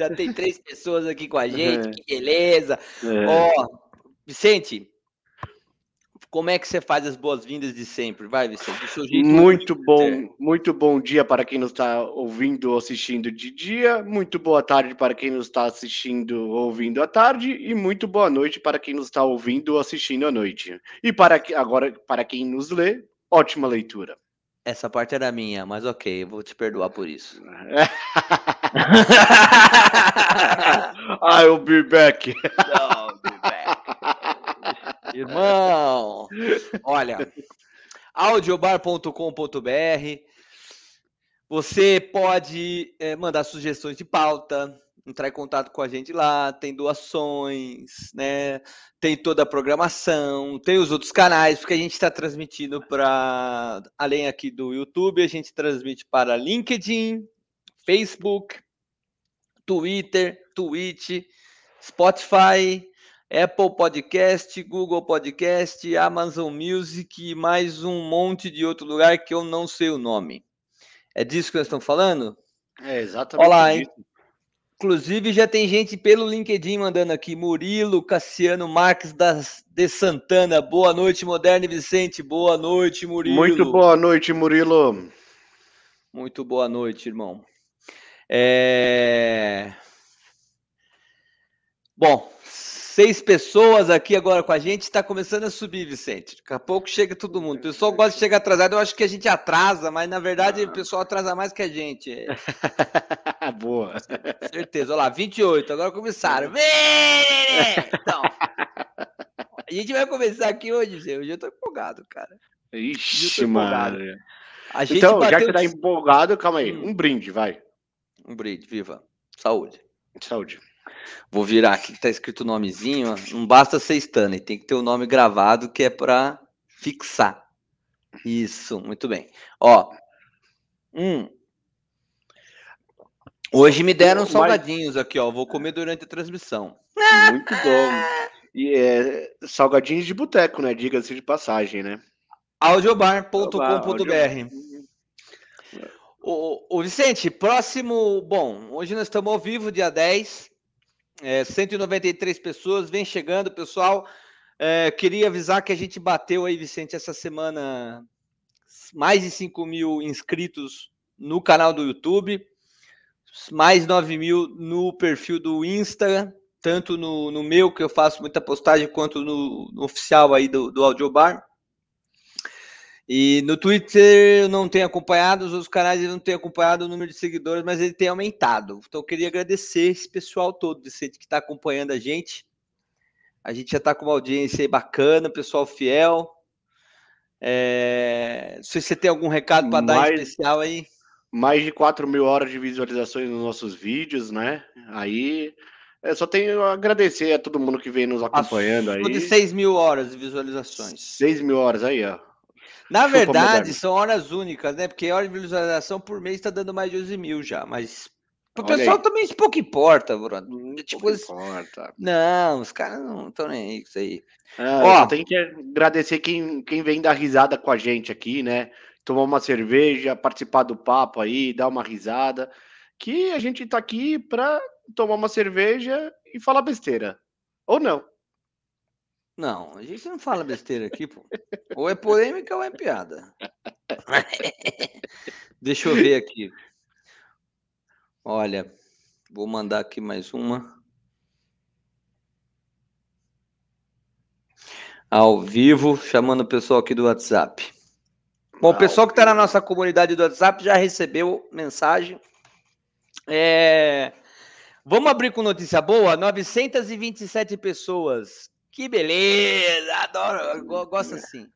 já tem três pessoas aqui com a gente, é. que beleza. É. Ó, Vicente, como é que você faz as boas-vindas de sempre? Vai, Vicente. muito bom, muito bom dia para quem nos está ouvindo ou assistindo de dia, muito boa tarde para quem nos está assistindo ou ouvindo à tarde, e muito boa noite para quem nos está ouvindo ou assistindo à noite. E para agora, para quem nos lê, ótima leitura. Essa parte era minha, mas ok, eu vou te perdoar por isso. I'll be back. I'll be back. Irmão, olha, audiobar.com.br. Você pode é, mandar sugestões de pauta, entrar em contato com a gente lá, tem doações, né? Tem toda a programação, tem os outros canais, porque a gente está transmitindo para além aqui do YouTube, a gente transmite para LinkedIn, Facebook, Twitter, Twitch, Spotify, Apple Podcast, Google Podcast, Amazon Music e mais um monte de outro lugar que eu não sei o nome. É disso que nós estamos falando? É exatamente Olá, isso. Inclusive já tem gente pelo LinkedIn mandando aqui, Murilo, Cassiano Marques das, de Santana. Boa noite, Moderno Vicente. Boa noite, Murilo. Muito boa noite, Murilo. Muito boa noite, irmão. É... Bom, seis pessoas aqui agora com a gente, está começando a subir, Vicente. Daqui a pouco chega todo mundo. O pessoal gosta de chegar atrasado, eu acho que a gente atrasa, mas na verdade o pessoal atrasa mais que a gente. Boa. Certeza. Olha lá, 28, agora começaram. Então, a gente vai começar aqui hoje, Hoje eu tô empolgado, cara. Ixi, mano. Então, já que você tá empolgado, calma aí. Hum. Um brinde, vai. Um brinde, viva. Saúde. Saúde. Vou virar aqui que tá escrito o nomezinho. Não basta ser Stanley, tem que ter o nome gravado que é para fixar. Isso, muito bem. Ó, hum. Hoje me deram salgadinhos aqui, ó. Vou comer durante a transmissão. Muito bom. E é salgadinhos de boteco, né? Diga-se de passagem, né? audiobar.com.br. O, o Vicente, próximo. Bom, hoje nós estamos ao vivo, dia 10. É, 193 pessoas, vem chegando, pessoal. É, queria avisar que a gente bateu aí, Vicente, essa semana mais de 5 mil inscritos no canal do YouTube, mais 9 mil no perfil do Insta, tanto no, no meu, que eu faço muita postagem, quanto no, no oficial aí do, do Audiobar. E no Twitter eu não tenho acompanhado, os outros canais eu não tenho acompanhado o número de seguidores, mas ele tem aumentado. Então eu queria agradecer esse pessoal todo que está acompanhando a gente. A gente já está com uma audiência aí bacana, pessoal fiel. É... Se você tem algum recado para dar especial aí. Mais de 4 mil horas de visualizações nos nossos vídeos, né? Aí eu só tenho a agradecer a todo mundo que vem nos acompanhando aí. de 6 mil horas de visualizações. 6 mil horas aí, ó. Na verdade, são horas únicas, né? Porque a hora de visualização por mês está dando mais de 11 mil já, mas o pessoal aí. também pouco importa, Bruno. Tipo, pouco importa. Não, os caras não estão nem aí com isso aí. Ah, Ó, tem que agradecer quem, quem vem dar risada com a gente aqui, né? Tomar uma cerveja, participar do papo aí, dar uma risada. Que a gente tá aqui para tomar uma cerveja e falar besteira. Ou não. Não, a gente não fala besteira aqui, pô. Ou é polêmica ou é piada. Deixa eu ver aqui. Olha, vou mandar aqui mais uma. Ao vivo, chamando o pessoal aqui do WhatsApp. Bom, o pessoal que está na nossa comunidade do WhatsApp já recebeu mensagem. É... Vamos abrir com notícia boa? 927 pessoas que beleza! Adoro, gosto assim.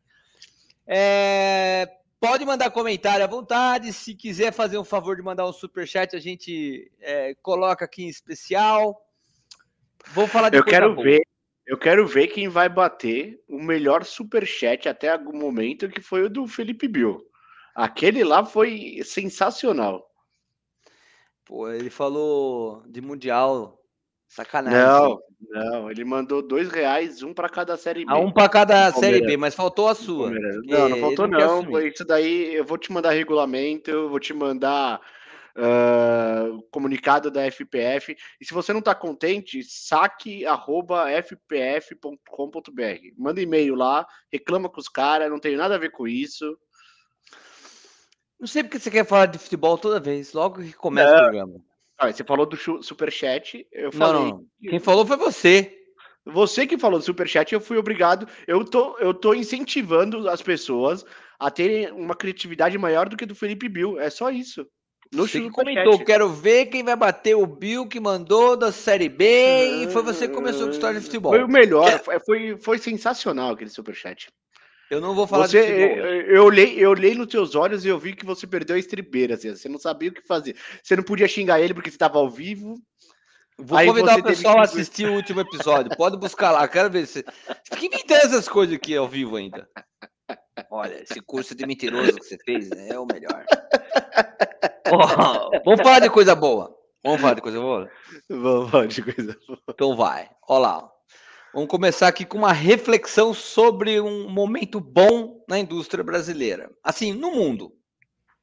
É, pode mandar comentário à vontade. Se quiser fazer um favor de mandar um super chat, a gente é, coloca aqui em especial. Vou falar de Eu quero ver. Eu quero ver quem vai bater o melhor super chat até algum momento, que foi o do Felipe Bill. Aquele lá foi sensacional. Pô, ele falou de mundial Sacanagem. Não, não, ele mandou dois reais, um para cada série B. Ah, um para cada série B, mas faltou a sua. Não, não faltou não. não. Isso daí eu vou te mandar regulamento, eu vou te mandar uh, comunicado da FPF. E se você não está contente, saque.fpf.com.br. Manda e-mail lá, reclama com os caras, não tem nada a ver com isso. Não sei porque você quer falar de futebol toda vez, logo que começa o programa. Ah, você falou do superchat, eu falei. Não, não. Quem falou foi você. Você que falou do superchat, eu fui obrigado. Eu tô, eu tô incentivando as pessoas a terem uma criatividade maior do que do Felipe Bill. É só isso. No você comentou, quero ver quem vai bater o Bill que mandou da Série B e foi você que começou com história de futebol. Foi o melhor, é. foi, foi sensacional aquele superchat. Eu não vou falar você, de futebol. Eu, eu, olhei, eu olhei nos teus olhos e eu vi que você perdeu a estribeira. Assim, você não sabia o que fazer. Você não podia xingar ele porque você estava ao vivo. Vou Aí convidar o pessoal que... a assistir o último episódio. Pode buscar lá, quero ver se. Que me essas coisas aqui ao vivo ainda. Olha, esse curso de mentiroso que você fez né, é o melhor. Oh, vamos falar de coisa boa. Vamos falar de coisa boa? Vamos falar de coisa boa. Então vai. Olha lá. Vamos começar aqui com uma reflexão sobre um momento bom na indústria brasileira. Assim, no mundo.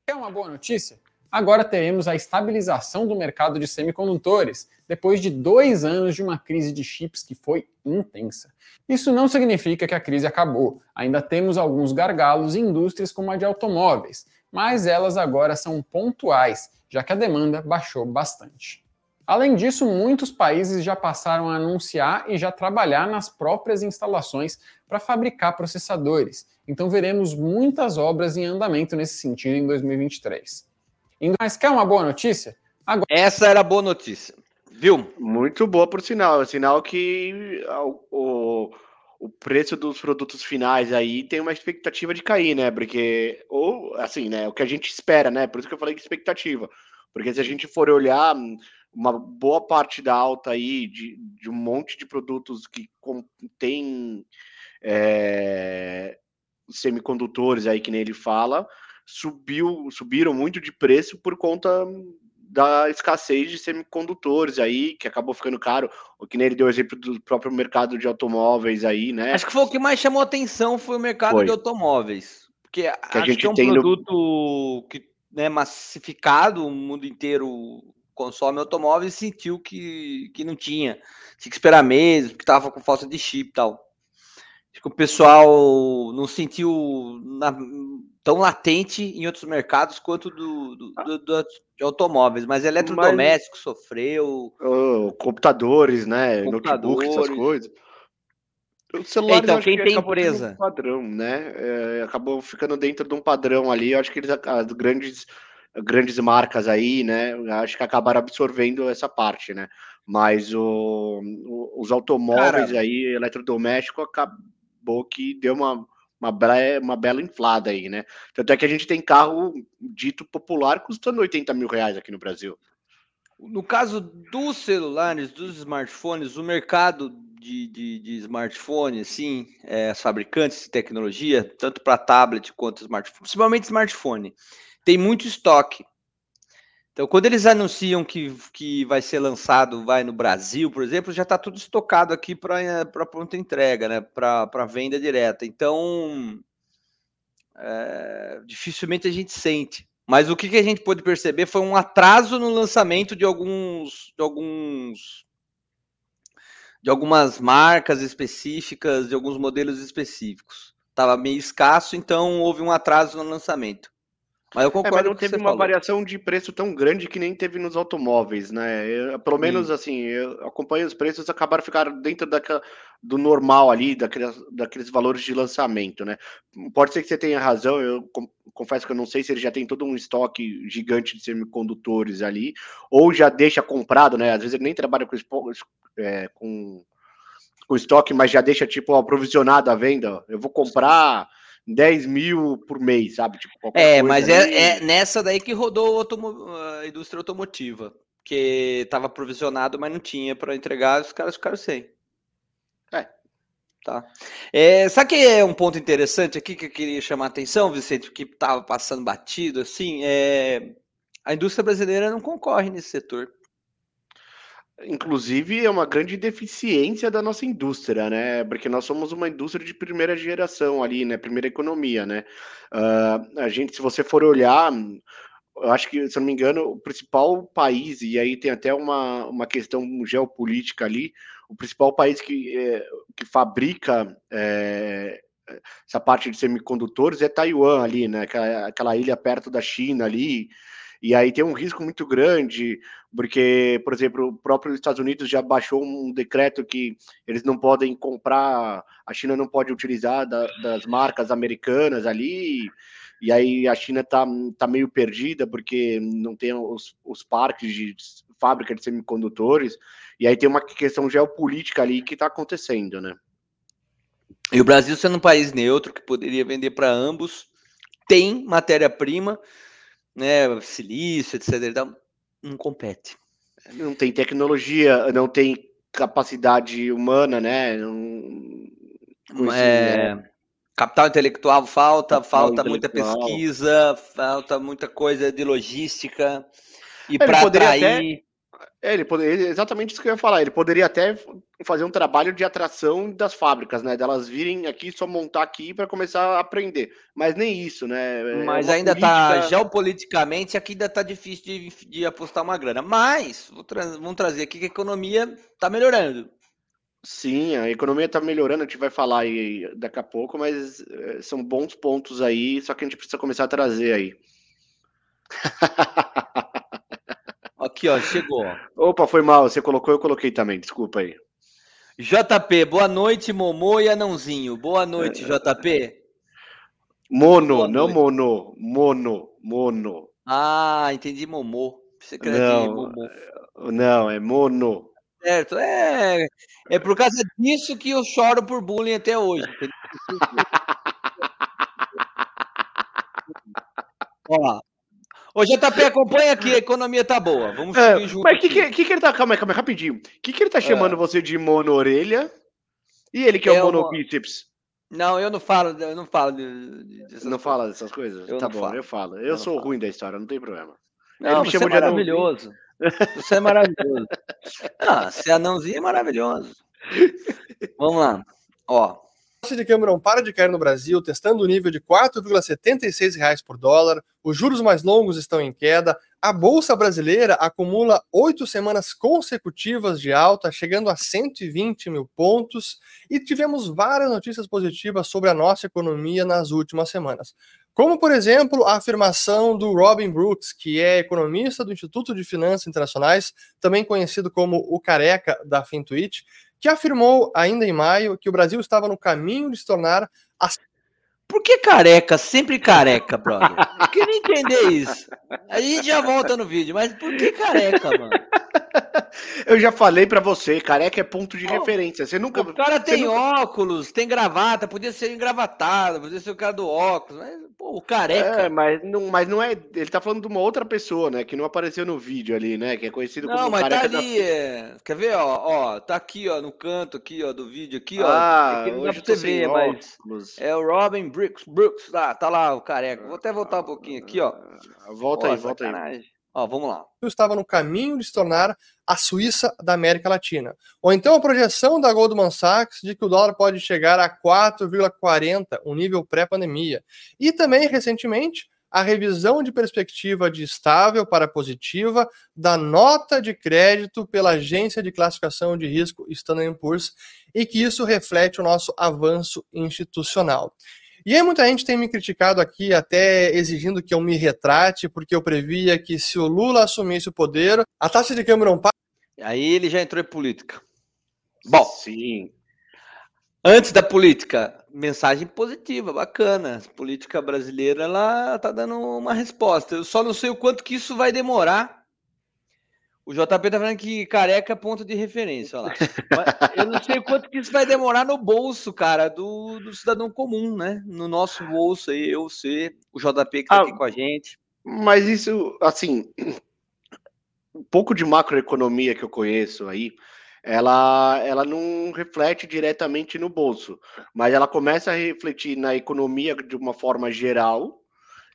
É uma boa notícia? Agora teremos a estabilização do mercado de semicondutores, depois de dois anos de uma crise de chips que foi intensa. Isso não significa que a crise acabou. Ainda temos alguns gargalos em indústrias como a de automóveis, mas elas agora são pontuais, já que a demanda baixou bastante. Além disso, muitos países já passaram a anunciar e já trabalhar nas próprias instalações para fabricar processadores. Então veremos muitas obras em andamento nesse sentido em 2023. Mas quer uma boa notícia? Agora... Essa era a boa notícia, viu? Muito boa por sinal. É sinal que o, o preço dos produtos finais aí tem uma expectativa de cair, né? Porque, ou assim, né? O que a gente espera, né? Por isso que eu falei de expectativa. Porque se a gente for olhar uma boa parte da alta aí de, de um monte de produtos que contém é, semicondutores aí, que nem ele fala, subiu, subiram muito de preço por conta da escassez de semicondutores aí, que acabou ficando caro. O que nem ele deu exemplo do próprio mercado de automóveis aí, né? Acho que foi o que mais chamou atenção foi o mercado foi. de automóveis. Porque que a gente que é um produto no... que né, massificado, o mundo inteiro consome automóvel e sentiu que, que não tinha. Tinha que esperar meses, porque estava com falta de chip e tal. Acho que o pessoal não sentiu na, tão latente em outros mercados quanto do, do, do, do de automóveis, mas eletrodoméstico mas, sofreu. Oh, computadores, né? Computadores. Notebook, essas coisas. O celular, então, quem que tem empresa? Um padrão, né? É, acabou ficando dentro de um padrão ali. Eu acho que eles, as grandes grandes marcas aí, né? Acho que acabaram absorvendo essa parte, né? Mas o, o, os automóveis Cara, aí, eletrodoméstico, acabou que deu uma, uma, bela, uma bela inflada aí, né? Tanto é que a gente tem carro dito popular custando 80 mil reais aqui no Brasil. No caso dos celulares, dos smartphones, o mercado de, de, de smartphone, assim, é, as fabricantes de tecnologia, tanto para tablet quanto smartphone, principalmente smartphone, tem muito estoque. Então, quando eles anunciam que, que vai ser lançado, vai no Brasil, por exemplo, já está tudo estocado aqui para pronta entrega, né? Para venda direta. Então, é, dificilmente a gente sente. Mas o que, que a gente pôde perceber foi um atraso no lançamento de alguns, de alguns de algumas marcas específicas, de alguns modelos específicos. Estava meio escasso, então houve um atraso no lançamento. Mas eu concordo é, mas não teve uma falou. variação de preço tão grande que nem teve nos automóveis, né? Eu, pelo menos Sim. assim, eu acompanho os preços, acabaram ficando dentro daquela, do normal ali, daqueles, daqueles valores de lançamento, né? Pode ser que você tenha razão, eu confesso que eu não sei se ele já tem todo um estoque gigante de semicondutores ali, ou já deixa comprado, né? Às vezes ele nem trabalha com, é, com, com estoque, mas já deixa tipo aprovisionado a venda. Eu vou comprar 10 mil por mês, sabe? Tipo, é, mas é, é, nessa daí que rodou a indústria automotiva, que estava provisionado, mas não tinha para entregar, os caras ficaram sem. É. Tá. É, sabe que é um ponto interessante aqui que eu queria chamar a atenção, Vicente, que estava passando batido, assim, é, a indústria brasileira não concorre nesse setor inclusive, é uma grande deficiência da nossa indústria, né? Porque nós somos uma indústria de primeira geração ali, né? Primeira economia, né? Uh, a gente, se você for olhar eu acho que, se não me engano, o principal país, e aí tem até uma, uma questão geopolítica ali, o principal país que, é, que fabrica é, essa parte de semicondutores é Taiwan ali, né? Aquela, aquela ilha perto da China ali, e aí tem um risco muito grande, porque, por exemplo, o próprio Estados Unidos já baixou um decreto que eles não podem comprar, a China não pode utilizar da, das marcas americanas ali, e aí a China está tá meio perdida porque não tem os, os parques de fábrica de semicondutores, e aí tem uma questão geopolítica ali que está acontecendo, né? E o Brasil sendo um país neutro que poderia vender para ambos, tem matéria-prima, né, silício, etc. Não compete. Não tem tecnologia, não tem capacidade humana, né? Não, é, né? Capital intelectual falta, Capital falta intelectual. muita pesquisa, falta muita coisa de logística. E para atrair. Até, é, ele poderia, exatamente isso que eu ia falar. Ele poderia até fazer um trabalho de atração das fábricas, né? Delas virem aqui, só montar aqui para começar a aprender. Mas nem isso, né? É Mas ainda tá política... tá geopoliticamente, aqui ainda tá difícil de, de apostar uma grana. Mas tra vamos trazer aqui que a economia tá melhorando. Sim, a economia está melhorando, a gente vai falar aí daqui a pouco, mas eh, são bons pontos aí, só que a gente precisa começar a trazer aí. Aqui, ó, chegou. Opa, foi mal, você colocou, eu coloquei também, desculpa aí. JP, boa noite, Momô e Anãozinho. Boa noite, JP. Mono, boa não noite. mono, mono, mono. Ah, entendi Momô. Você não, Momô. não, é mono. Certo, é, é por causa disso que eu choro por bullying até hoje. Ó, Ô, JP, acompanha aqui, a economia tá boa. Vamos é. Mas o que, que, que, que, ele tá. Calma aí, calma aí, rapidinho. O que, que ele tá é. chamando é. você de mono-orelha? E ele que é, é o monobíceps? Não, eu não falo, eu não falo de, de Não fala dessas coisas? Eu tá bom, falo. eu falo. Eu, eu sou ruim da história, não tem problema. Não, você é maravilhoso. Você é maravilhoso. ah, ser anãozinho é maravilhoso. Vamos lá. Ó, taxa de não para de cair no Brasil, testando o nível de R$ 4,76 por dólar, os juros mais longos estão em queda, a Bolsa Brasileira acumula oito semanas consecutivas de alta, chegando a 120 mil pontos, e tivemos várias notícias positivas sobre a nossa economia nas últimas semanas. Como, por exemplo, a afirmação do Robin Brooks, que é economista do Instituto de Finanças Internacionais, também conhecido como o careca da Fintuit, que afirmou ainda em maio que o Brasil estava no caminho de se tornar a por que careca? Sempre careca, brother. Eu queria entender isso. A gente já volta no vídeo, mas por que careca, mano? Eu já falei para você, careca é ponto de oh, referência. Você nunca. O cara tem nunca... óculos, tem gravata, podia ser engravatado, podia ser o cara do óculos, mas pô, o careca. É, mas não, mas não é. Ele tá falando de uma outra pessoa, né? Que não apareceu no vídeo ali, né? Que é conhecido não, como mas tá ali. Da... É... Quer ver, ó, ó? Tá aqui, ó, no canto aqui, ó, do vídeo aqui, ó. Ah, é hoje você vê, mas é o Robin Brooks, Brooks, lá, tá lá o careca. Vou até voltar um pouquinho aqui, ó. Volta Pô, aí, volta sacanagem. aí. Ó, vamos lá. Estava no caminho de se tornar a Suíça da América Latina. Ou então a projeção da Goldman Sachs de que o dólar pode chegar a 4,40, um nível pré-pandemia. E também, recentemente, a revisão de perspectiva de estável para positiva da nota de crédito pela agência de classificação de risco Standard Poor's e que isso reflete o nosso avanço institucional. E aí muita gente tem me criticado aqui, até exigindo que eu me retrate, porque eu previa que se o Lula assumisse o poder, a taxa de câmbio não para. Aí ele já entrou em política. Bom, sim. Antes da política, mensagem positiva, bacana. A política brasileira ela tá dando uma resposta. Eu só não sei o quanto que isso vai demorar o JP tá falando que careca é ponto de referência, olha lá. eu não sei quanto que isso vai demorar no bolso, cara, do, do cidadão comum, né? No nosso bolso aí, eu, você, o JP que tá ah, aqui com a gente. Mas isso, assim, um pouco de macroeconomia que eu conheço aí, ela, ela não reflete diretamente no bolso, mas ela começa a refletir na economia de uma forma geral,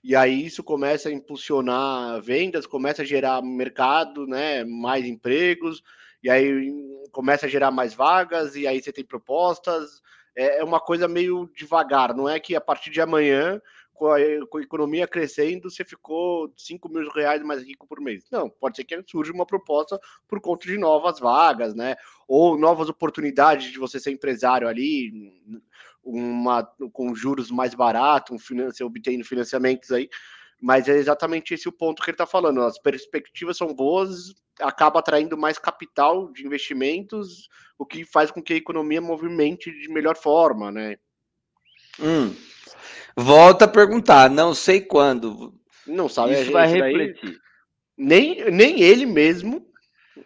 e aí isso começa a impulsionar vendas, começa a gerar mercado, né, mais empregos, e aí começa a gerar mais vagas, e aí você tem propostas. É, é uma coisa meio devagar, não é que a partir de amanhã com a, economia crescendo, você ficou 5 mil reais mais rico por mês. Não, pode ser que surja uma proposta por conta de novas vagas, né? Ou novas oportunidades de você ser empresário ali, uma, com juros mais baratos, um, obtendo financiamentos aí. Mas é exatamente esse o ponto que ele está falando. As perspectivas são boas, acaba atraindo mais capital de investimentos, o que faz com que a economia movimente de melhor forma, né? Hum. Volta a perguntar, não sei quando. Não sabe, Isso vai refletir. nem, nem ele mesmo,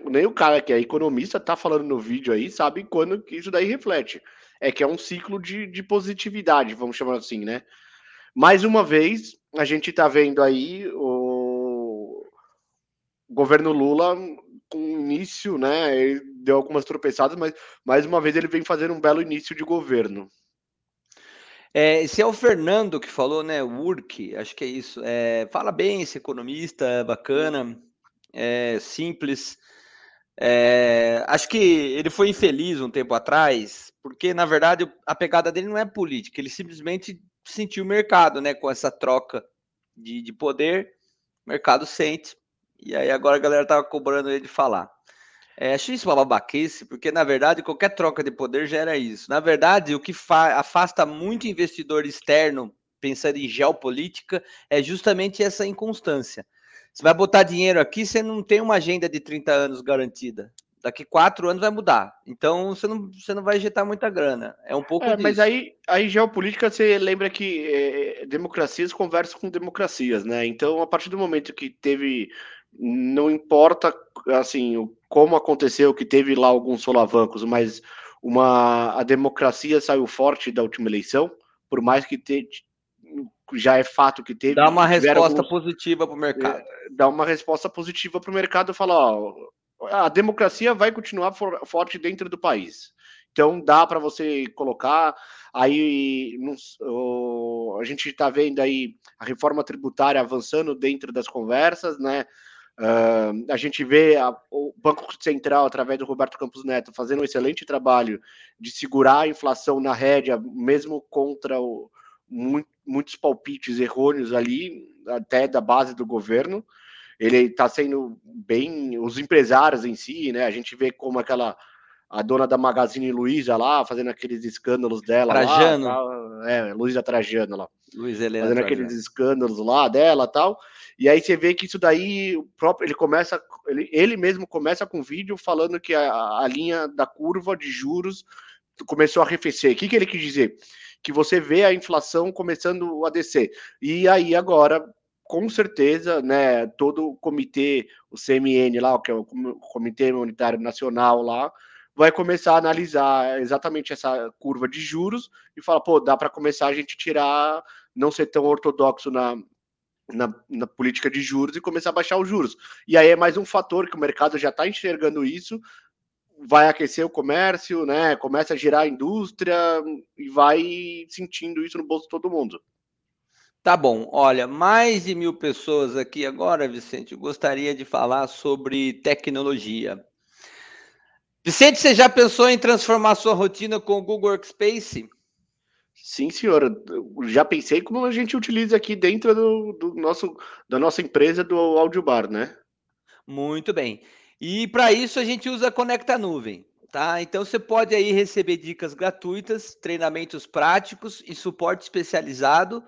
nem o cara que é economista tá falando no vídeo aí, sabe quando que isso daí reflete. É que é um ciclo de, de positividade, vamos chamar assim, né? Mais uma vez, a gente tá vendo aí o governo Lula com início, né? Ele deu algumas tropeçadas, mas mais uma vez ele vem fazendo um belo início de governo. É, esse é o Fernando que falou, né? Urk, acho que é isso. É, fala bem, esse economista, bacana, é simples. É, acho que ele foi infeliz um tempo atrás, porque na verdade a pegada dele não é política, ele simplesmente sentiu o mercado, né? Com essa troca de, de poder, o mercado sente. E aí agora a galera tava cobrando ele de falar. É, acho isso uma babaquice, porque na verdade qualquer troca de poder gera isso. Na verdade, o que afasta muito investidor externo pensando em geopolítica é justamente essa inconstância. Você vai botar dinheiro aqui, você não tem uma agenda de 30 anos garantida. Daqui quatro anos vai mudar. Então você não, você não vai injetar muita grana. É um pouco. É, mas aí, aí geopolítica você lembra que é, democracias conversam com democracias, né? Então, a partir do momento que teve não importa assim como aconteceu que teve lá alguns solavancos, mas uma a democracia saiu forte da última eleição, por mais que te, já é fato que teve. Dá uma resposta alguns, positiva para o mercado. É, dá uma resposta positiva para o mercado falar, ó, a democracia vai continuar for, forte dentro do país. Então dá para você colocar aí a gente está vendo aí a reforma tributária avançando dentro das conversas, né? Uh, a gente vê a, o Banco Central, através do Roberto Campos Neto, fazendo um excelente trabalho de segurar a inflação na rédea, mesmo contra o, muitos palpites errôneos ali, até da base do governo. Ele está sendo bem. Os empresários em si, né? A gente vê como aquela. A dona da Magazine Luiza lá, fazendo aqueles escândalos dela. Trajano. Lá, é, Luiza Trajano lá. Luiz Helena fazendo Trajano. aqueles escândalos lá dela tal. E aí você vê que isso daí, o próprio, ele começa, ele, ele mesmo começa com vídeo falando que a, a linha da curva de juros começou a arrefecer. O que, que ele quis dizer? Que você vê a inflação começando a descer. E aí agora, com certeza, né, todo o comitê, o CMN lá, que é o Comitê Monetário Nacional lá, vai começar a analisar exatamente essa curva de juros e fala, pô, dá para começar a gente tirar, não ser tão ortodoxo na, na, na, política de juros e começar a baixar os juros. E aí é mais um fator que o mercado já está enxergando isso, vai aquecer o comércio, né? Começa a girar a indústria e vai sentindo isso no bolso de todo mundo. Tá bom, olha, mais de mil pessoas aqui agora, Vicente. Eu gostaria de falar sobre tecnologia. Vicente, você já pensou em transformar sua rotina com o Google Workspace? Sim, senhora. Já pensei como a gente utiliza aqui dentro do, do nosso, da nossa empresa do Audiobar, né? Muito bem. E para isso a gente usa Conecta Nuvem, tá? Então você pode aí receber dicas gratuitas, treinamentos práticos e suporte especializado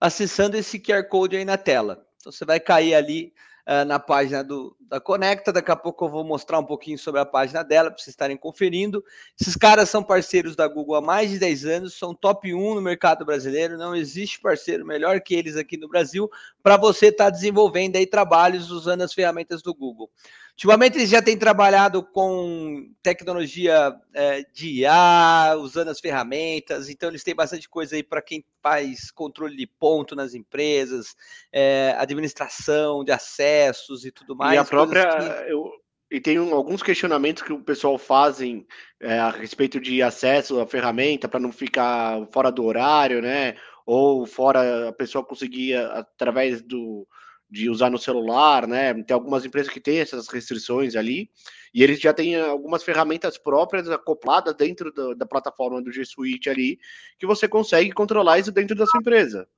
acessando esse QR Code aí na tela. Então você vai cair ali uh, na página do, da Conecta. Daqui a pouco eu vou mostrar um pouquinho sobre a página dela para vocês estarem conferindo. Esses caras são parceiros da Google há mais de 10 anos, são top 1 no mercado brasileiro. Não existe parceiro melhor que eles aqui no Brasil para você estar tá desenvolvendo aí trabalhos usando as ferramentas do Google. Ultimamente eles já têm trabalhado com tecnologia é, de IA, usando as ferramentas, então eles têm bastante coisa aí para quem faz controle de ponto nas empresas, é, administração de acessos e tudo mais. E a própria. Que... Eu, e tem um, alguns questionamentos que o pessoal fazem é, a respeito de acesso à ferramenta para não ficar fora do horário, né? Ou fora a pessoa conseguir através do de usar no celular, né? Tem algumas empresas que têm essas restrições ali, e eles já têm algumas ferramentas próprias acopladas dentro da, da plataforma do G Suite ali, que você consegue controlar isso dentro da sua empresa.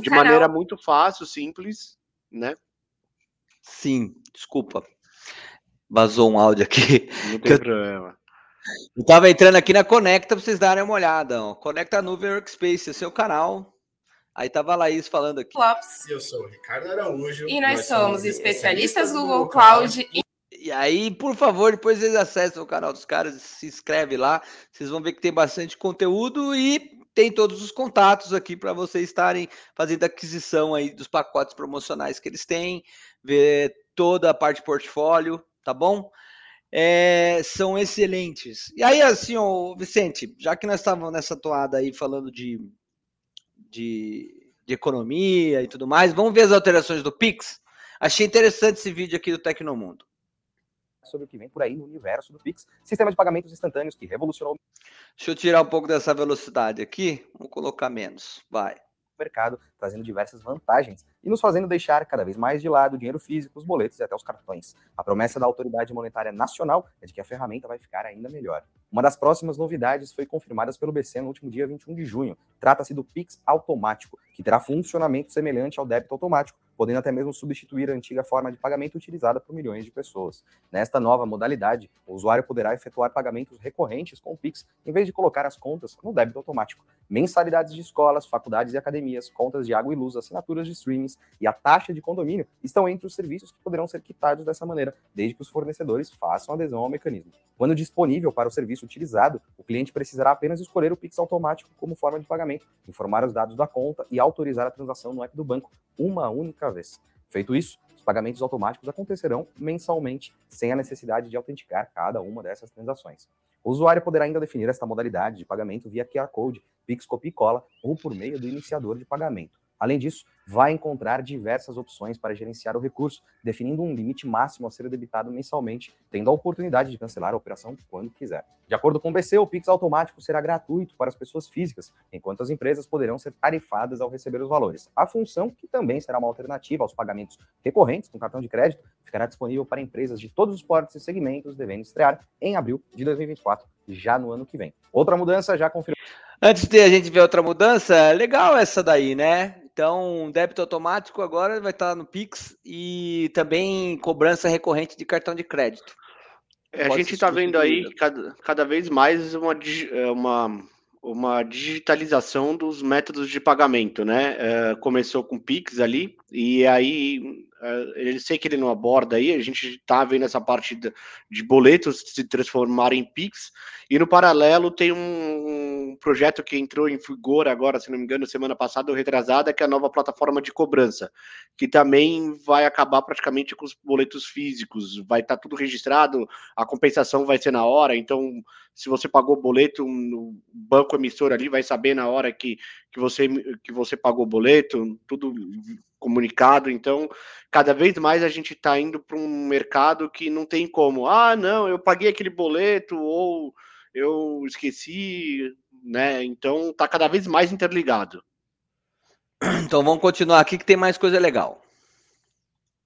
de canal. maneira muito fácil, simples, né? Sim, desculpa. Vazou um áudio aqui. Não tem problema. Eu tava entrando aqui na Conecta para vocês darem uma olhada. Ó. Conecta Nuvem Workspace, é seu canal. Aí tava a Laís falando aqui. Lopes. Eu sou o Ricardo Araújo. E nós, nós somos especialistas do Google Cloud. E... e aí, por favor, depois vocês acessem o canal dos caras, se inscreve lá. Vocês vão ver que tem bastante conteúdo e tem todos os contatos aqui para vocês estarem fazendo aquisição aí dos pacotes promocionais que eles têm, ver toda a parte portfólio, tá bom? É, são excelentes. E aí, assim, ô, Vicente, já que nós estávamos nessa toada aí falando de, de, de, economia e tudo mais, vamos ver as alterações do Pix? Achei interessante esse vídeo aqui do Tecnomundo. Sobre o que vem por aí no universo do Pix, sistema de pagamentos instantâneos que revolucionou. Deixa eu tirar um pouco dessa velocidade aqui, vamos colocar menos, vai mercado, trazendo diversas vantagens e nos fazendo deixar cada vez mais de lado o dinheiro físico, os boletos e até os cartões. A promessa da Autoridade Monetária Nacional é de que a ferramenta vai ficar ainda melhor. Uma das próximas novidades foi confirmada pelo BC no último dia 21 de junho. Trata-se do Pix automático, que terá funcionamento semelhante ao débito automático, podendo até mesmo substituir a antiga forma de pagamento utilizada por milhões de pessoas. Nesta nova modalidade, o usuário poderá efetuar pagamentos recorrentes com o Pix, em vez de colocar as contas no débito automático. Mensalidades de escolas, faculdades e academias, contas de água e luz, assinaturas de streamings e a taxa de condomínio estão entre os serviços que poderão ser quitados dessa maneira, desde que os fornecedores façam adesão ao mecanismo. Quando disponível para o serviço utilizado, o cliente precisará apenas escolher o Pix automático como forma de pagamento, informar os dados da conta e autorizar a transação no app do banco uma única vez. Feito isso, os pagamentos automáticos acontecerão mensalmente, sem a necessidade de autenticar cada uma dessas transações. O usuário poderá ainda definir esta modalidade de pagamento via QR Code, Pix Copy Cola ou por meio do iniciador de pagamento. Além disso, vai encontrar diversas opções para gerenciar o recurso, definindo um limite máximo a ser debitado mensalmente, tendo a oportunidade de cancelar a operação quando quiser. De acordo com o BC, o Pix automático será gratuito para as pessoas físicas, enquanto as empresas poderão ser tarifadas ao receber os valores. A função, que também será uma alternativa aos pagamentos recorrentes com cartão de crédito, ficará disponível para empresas de todos os portes e segmentos, devendo estrear em abril de 2024, já no ano que vem. Outra mudança já confirmada. Antes de a gente ver outra mudança, legal essa daí, né? Então, débito automático agora vai estar no Pix e também cobrança recorrente de cartão de crédito. É, a gente está vendo aí cada, cada vez mais uma, é, uma, uma digitalização dos métodos de pagamento, né? É, começou com Pix ali, e aí eu sei que ele não aborda aí, a gente está vendo essa parte de, boletos se transformarem em Pix, e no paralelo tem um, um, projeto que entrou em vigor agora, se não me engano, semana passada ou retrasada, que é a nova plataforma de cobrança, que também vai acabar praticamente com os boletos físicos, vai estar tá tudo registrado, a compensação vai ser na hora, então se você pagou o boleto, no banco emissor ali vai saber na hora que, que, você, que você pagou o boleto, tudo comunicado. Então, cada vez mais a gente está indo para um mercado que não tem como, ah, não, eu paguei aquele boleto ou eu esqueci, né? Então, está cada vez mais interligado. Então, vamos continuar aqui que tem mais coisa legal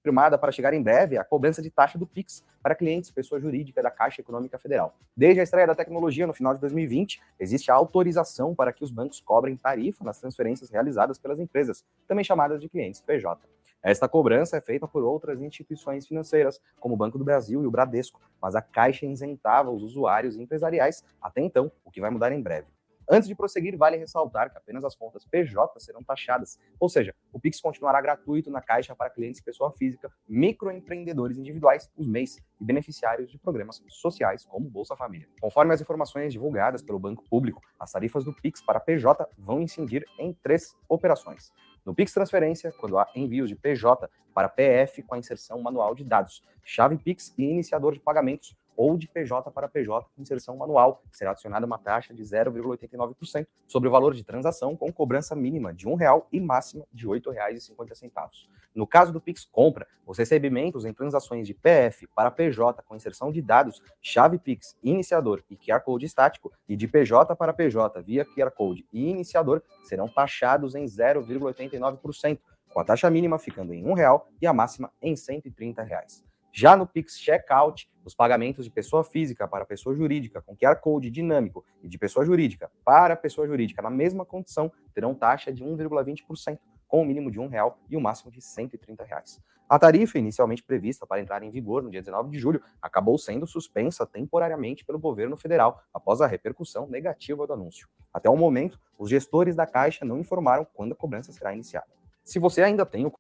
confirmada para chegar em breve a cobrança de taxa do Pix para clientes, pessoa jurídica da Caixa Econômica Federal. Desde a estreia da tecnologia no final de 2020, existe a autorização para que os bancos cobrem tarifa nas transferências realizadas pelas empresas, também chamadas de clientes PJ. Esta cobrança é feita por outras instituições financeiras, como o Banco do Brasil e o Bradesco, mas a Caixa isentava os usuários empresariais até então, o que vai mudar em breve. Antes de prosseguir, vale ressaltar que apenas as contas PJ serão taxadas, ou seja, o Pix continuará gratuito na Caixa para clientes pessoa física, microempreendedores individuais, os MEIs e beneficiários de programas sociais como Bolsa Família. Conforme as informações divulgadas pelo Banco Público, as tarifas do Pix para PJ vão incidir em três operações. No Pix Transferência, quando há envios de PJ para PF com a inserção manual de dados, chave Pix e iniciador de pagamentos, ou de PJ para PJ com inserção manual, será adicionada uma taxa de 0,89% sobre o valor de transação com cobrança mínima de R$ 1,00 e máxima de R$ 8,50. No caso do Pix Compra, os recebimentos em transações de PF para PJ com inserção de dados, chave Pix, iniciador e QR Code estático, e de PJ para PJ via QR Code e iniciador serão taxados em 0,89%, com a taxa mínima ficando em R$ 1,00 e a máxima em 130 reais. Já no Pix Checkout, os pagamentos de pessoa física para pessoa jurídica com QR Code dinâmico e de pessoa jurídica para pessoa jurídica na mesma condição terão taxa de 1,20%, com o mínimo de R$ real e o máximo de 130 reais. A tarifa, inicialmente prevista para entrar em vigor no dia 19 de julho, acabou sendo suspensa temporariamente pelo governo federal após a repercussão negativa do anúncio. Até o momento, os gestores da Caixa não informaram quando a cobrança será iniciada. Se você ainda tem o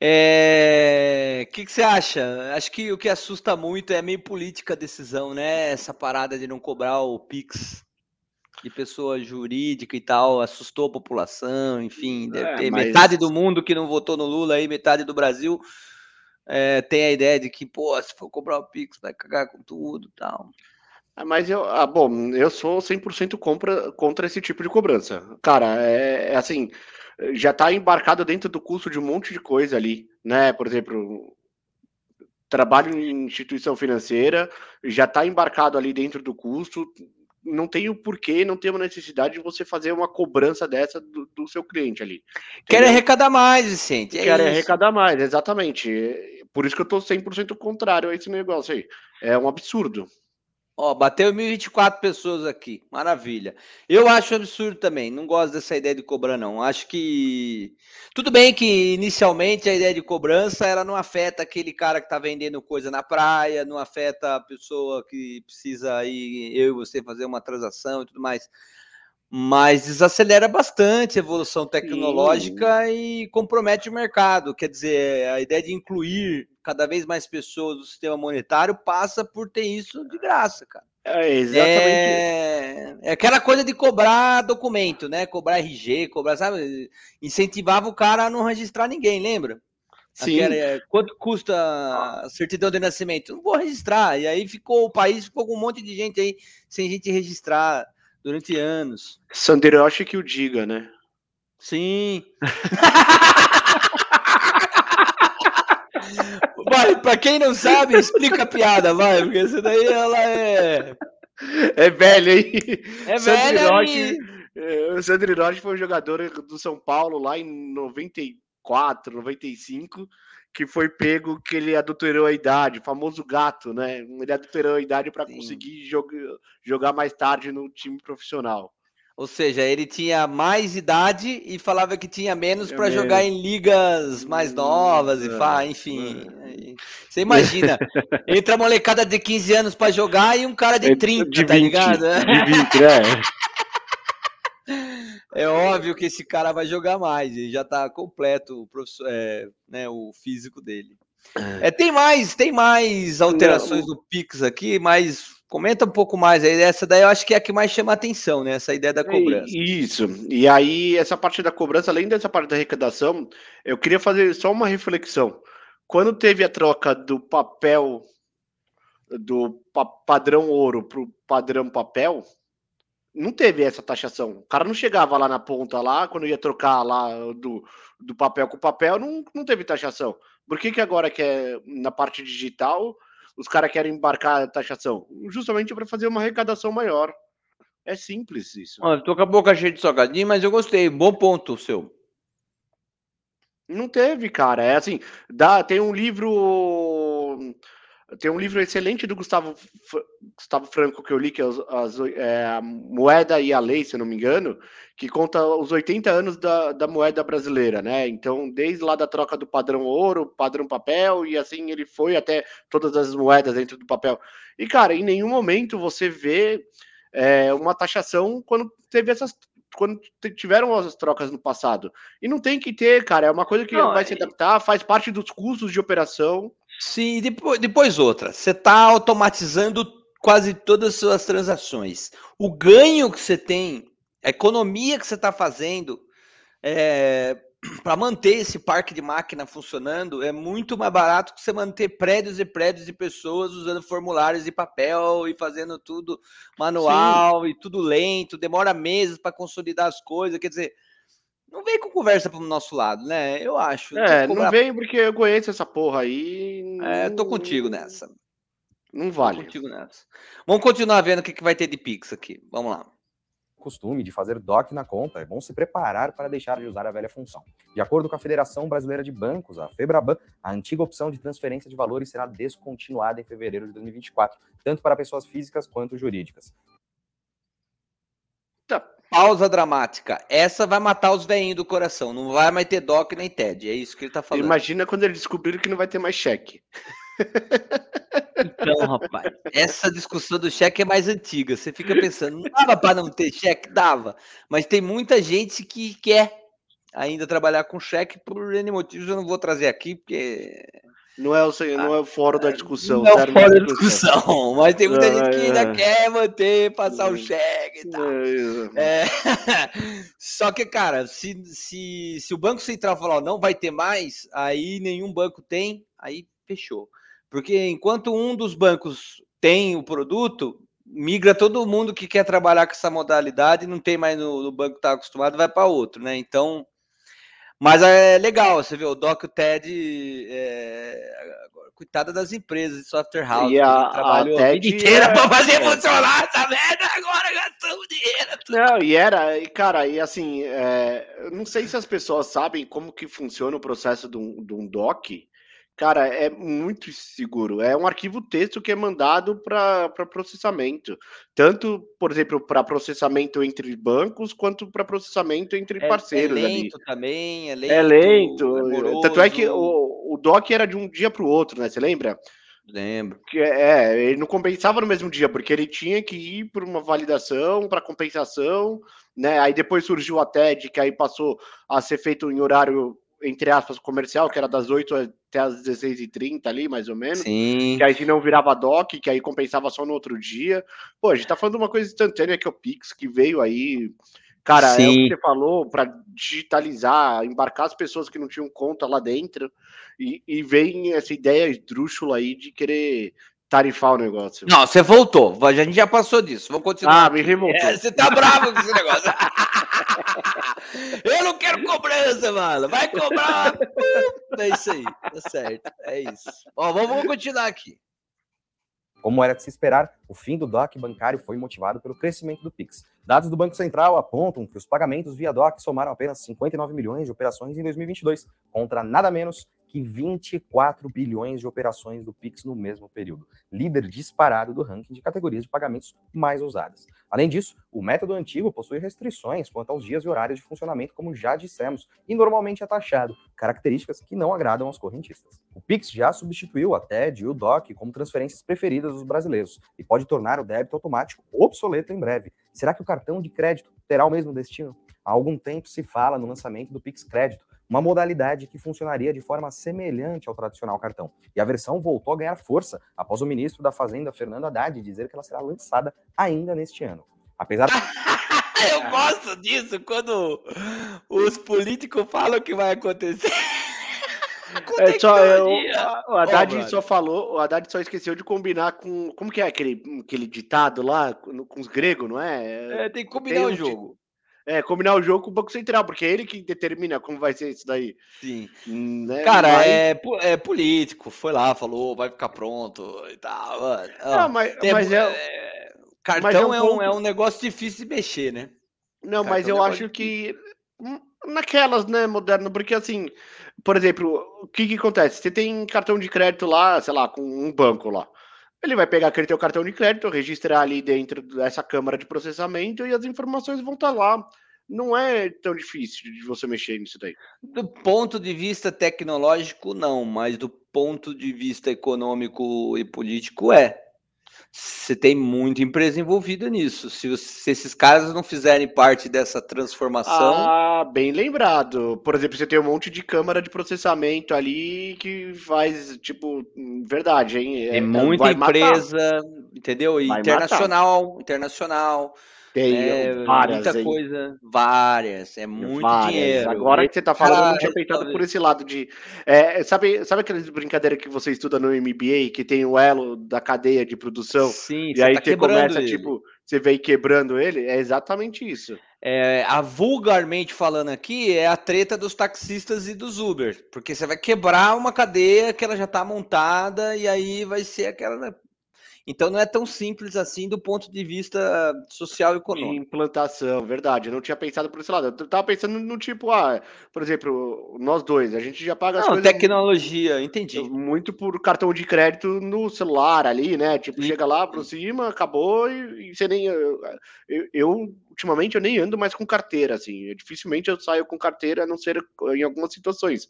é... O que, que, você acha? Acho que o que assusta muito é meio política a decisão, né? Essa parada de não cobrar o Pix de pessoa jurídica e tal, assustou a população, enfim, deve é, ter mas... metade do mundo que não votou no Lula aí, metade do Brasil é, tem a ideia de que, pô, se for cobrar o Pix, vai cagar com tudo tal. É, mas eu, ah, bom, eu sou 100% contra, contra esse tipo de cobrança. Cara, é, é assim, já está embarcado dentro do custo de um monte de coisa ali, né? Por exemplo, trabalho em instituição financeira já está embarcado ali dentro do custo. Não tem o porquê, não tem uma necessidade de você fazer uma cobrança dessa do, do seu cliente ali. Quer arrecadar mais, Vicente. É Quer arrecadar mais, exatamente. Por isso que eu estou 100% contrário a esse negócio aí. É um absurdo. Ó, bateu 1.024 pessoas aqui. Maravilha. Eu acho absurdo também. Não gosto dessa ideia de cobrar, não. Acho que. Tudo bem que inicialmente a ideia de cobrança ela não afeta aquele cara que está vendendo coisa na praia, não afeta a pessoa que precisa ir, eu e você fazer uma transação e tudo mais mas desacelera bastante a evolução tecnológica Sim. e compromete o mercado. Quer dizer, a ideia de incluir cada vez mais pessoas no sistema monetário passa por ter isso de graça, cara. É exatamente. É, é aquela coisa de cobrar documento, né? Cobrar RG, cobrar, sabe? Incentivava o cara a não registrar ninguém, lembra? Sim. Aquela, é, quanto custa a certidão de nascimento? Não vou registrar. E aí ficou o país ficou com um monte de gente aí sem gente registrar durante anos. Sandero, acho que o diga, né? Sim. vai, pra quem não sabe, explica a piada, vai, porque essa daí ela é. É velha, hein? É velha. É, o Sandro Roche foi um jogador do São Paulo lá em 94, 95 que foi pego que ele adulterou a idade, o famoso gato, né? Ele adulterou a idade para conseguir jogar, jogar mais tarde no time profissional. Ou seja, ele tinha mais idade e falava que tinha menos para jogar em ligas mais hum, novas e é, enfim. É. Você imagina, entra a molecada de 15 anos para jogar e um cara de 30, de 20, tá ligado? De 20, né? É óbvio que esse cara vai jogar mais, ele já está completo o, é, né, o físico dele. É, tem mais, tem mais alterações Não. no Pix aqui, mas comenta um pouco mais aí. Essa daí eu acho que é a que mais chama atenção, né? Essa ideia da é, cobrança. Isso. E aí, essa parte da cobrança, além dessa parte da arrecadação, eu queria fazer só uma reflexão. Quando teve a troca do papel do padrão ouro para o padrão papel, não teve essa taxação. O cara não chegava lá na ponta, lá, quando ia trocar lá do, do papel com papel, não, não teve taxação. Por que, que agora que é na parte digital os caras querem embarcar a taxação? Justamente para fazer uma arrecadação maior. É simples isso. Olha, tô com a boca cheia de salgadinho, mas eu gostei. Bom ponto seu. Não teve, cara. É assim, dá, tem um livro tem um livro excelente do Gustavo, Gustavo Franco que eu li, que é, as, é, a Moeda e a Lei, se não me engano, que conta os 80 anos da, da moeda brasileira, né? Então, desde lá da troca do padrão ouro, padrão papel, e assim ele foi até todas as moedas dentro do papel. E, cara, em nenhum momento você vê é, uma taxação quando teve essas quando tiveram as trocas no passado. E não tem que ter, cara. É uma coisa que não, vai se adaptar, faz parte dos custos de operação. Sim, depois, depois outra. Você está automatizando quase todas as suas transações. O ganho que você tem, a economia que você está fazendo é, para manter esse parque de máquina funcionando é muito mais barato que você manter prédios e prédios de pessoas usando formulários de papel e fazendo tudo manual Sim. e tudo lento, demora meses para consolidar as coisas. Quer dizer, não vem com conversa pro nosso lado, né? Eu acho. É, não vem porque eu conheço essa porra aí. É, tô contigo nessa. Não vale. Tô contigo nessa. Vamos continuar vendo o que, que vai ter de Pix aqui. Vamos lá. costume de fazer DOC na conta, é bom se preparar para deixar de usar a velha função. De acordo com a Federação Brasileira de Bancos, a FEBRABAN, a antiga opção de transferência de valores será descontinuada em fevereiro de 2024, tanto para pessoas físicas quanto jurídicas. Pausa dramática. Essa vai matar os veinhos do coração. Não vai mais ter DOC nem TED. É isso que ele tá falando. Imagina quando eles descobriram que não vai ter mais cheque. Então, rapaz, essa discussão do cheque é mais antiga. Você fica pensando, não dava para não ter cheque? Dava. Mas tem muita gente que quer ainda trabalhar com cheque por N motivos. Eu não vou trazer aqui, porque. Não é o, não é o fórum da discussão. Não é o fórum da discussão, mas tem muita gente que ainda quer manter, passar o cheque e tal. É, só que, cara, se, se, se o Banco Central falar não vai ter mais, aí nenhum banco tem, aí fechou. Porque enquanto um dos bancos tem o produto, migra todo mundo que quer trabalhar com essa modalidade, não tem mais no, no banco que está acostumado, vai para outro, né? Então, mas é legal, você vê o Doc o TED, é, coitada das empresas de software house, e a, trabalhou a, TED a vida inteira é, para fazer funcionar essa merda, agora gastamos dinheiro. Não, e era, e cara, e assim, é, não sei se as pessoas sabem como que funciona o processo de um, de um doc, Cara, é muito seguro. É um arquivo texto que é mandado para processamento. Tanto, por exemplo, para processamento entre bancos, quanto para processamento entre é, é parceiros. É lento ali. também, é lento. É lento. Tanto é que o, o DOC era de um dia para o outro, né? Você lembra? Lembro. Que, é, ele não compensava no mesmo dia, porque ele tinha que ir para uma validação, para compensação, né? Aí depois surgiu a TED, que aí passou a ser feito em horário entre aspas, comercial, que era das 8 até as 16h30 ali, mais ou menos. Sim. Que aí não virava DOC, que aí compensava só no outro dia. Pô, a gente tá falando de uma coisa instantânea que é o Pix, que veio aí. Cara, Sim. é o que você falou, para digitalizar, embarcar as pessoas que não tinham conta lá dentro. E, e vem essa ideia esdrúxula aí de querer tarifar o negócio. Não, você voltou. A gente já passou disso. Vamos continuar. Ah, me remontou. É, você tá bravo com esse negócio. Eu não quero cobrança, mano. Vai cobrar. É isso aí. Tá certo. É isso. Ó, vamos continuar aqui. Como era de se esperar, o fim do DOC bancário foi motivado pelo crescimento do Pix. Dados do Banco Central apontam que os pagamentos via DOC somaram apenas 59 milhões de operações em 2022, contra nada menos que 24 bilhões de operações do Pix no mesmo período, líder disparado do ranking de categorias de pagamentos mais usadas. Além disso, o método antigo possui restrições quanto aos dias e horários de funcionamento, como já dissemos, e normalmente é taxado, características que não agradam aos correntistas. O Pix já substituiu a TED e o DOC como transferências preferidas dos brasileiros e pode tornar o débito automático obsoleto em breve. Será que o cartão de crédito terá o mesmo destino? Há algum tempo se fala no lançamento do Pix Crédito, uma modalidade que funcionaria de forma semelhante ao tradicional cartão. E a versão voltou a ganhar força após o ministro da Fazenda, Fernando Haddad, dizer que ela será lançada ainda neste ano. Apesar Eu gosto disso quando os políticos falam que vai acontecer. É só, eu, o Haddad oh, só falou, o Haddad só esqueceu de combinar com. Como que é aquele, aquele ditado lá com, com os gregos, não é? É, tem que combinar tem o jogo. É, combinar o jogo com o Banco Central, porque é ele que determina como vai ser isso daí. Sim. Né? Cara, mas... é, é político, foi lá, falou, vai ficar pronto e tal. Não, mas, tem, mas é, é, Cartão mas é, um, é, um, é um negócio difícil de mexer, né? Não, Cartão mas eu é acho que. Hum, naquelas, né, moderno, porque assim, por exemplo, o que que acontece? Você tem cartão de crédito lá, sei lá, com um banco lá. Ele vai pegar aquele teu cartão de crédito, registrar ali dentro dessa câmara de processamento e as informações vão estar tá lá. Não é tão difícil de você mexer nisso daí. Do ponto de vista tecnológico, não, mas do ponto de vista econômico e político, é. Você tem muita empresa envolvida nisso. Se, se, esses caras não fizerem parte dessa transformação. Ah, bem lembrado. Por exemplo, você tem um monte de câmara de processamento ali que faz, tipo, verdade, hein? É, muita empresa, matar. entendeu? E internacional, matar. internacional. Tem é, várias. Muita hein? coisa, várias. É muito várias. dinheiro. Agora que você está falando, eu não tinha pensado por esse lado de. É, sabe, sabe aquelas brincadeiras que você estuda no MBA, que tem o elo da cadeia de produção? Sim, e aí tá você começa, ele. tipo, você vem quebrando ele? É exatamente isso. É, a vulgarmente falando aqui, é a treta dos taxistas e dos Uber. Porque você vai quebrar uma cadeia que ela já está montada e aí vai ser aquela. Então não é tão simples assim do ponto de vista social e econômico. Implantação, verdade. Eu não tinha pensado por esse lado. Eu tava pensando no tipo, ah, por exemplo, nós dois, a gente já paga as não, coisas. Tecnologia, entendi. Muito por cartão de crédito no celular ali, né? Tipo, Sim. chega lá, aproxima, acabou e, e você nem. Eu, eu, ultimamente, eu nem ando mais com carteira, assim. Dificilmente eu saio com carteira, a não ser em algumas situações.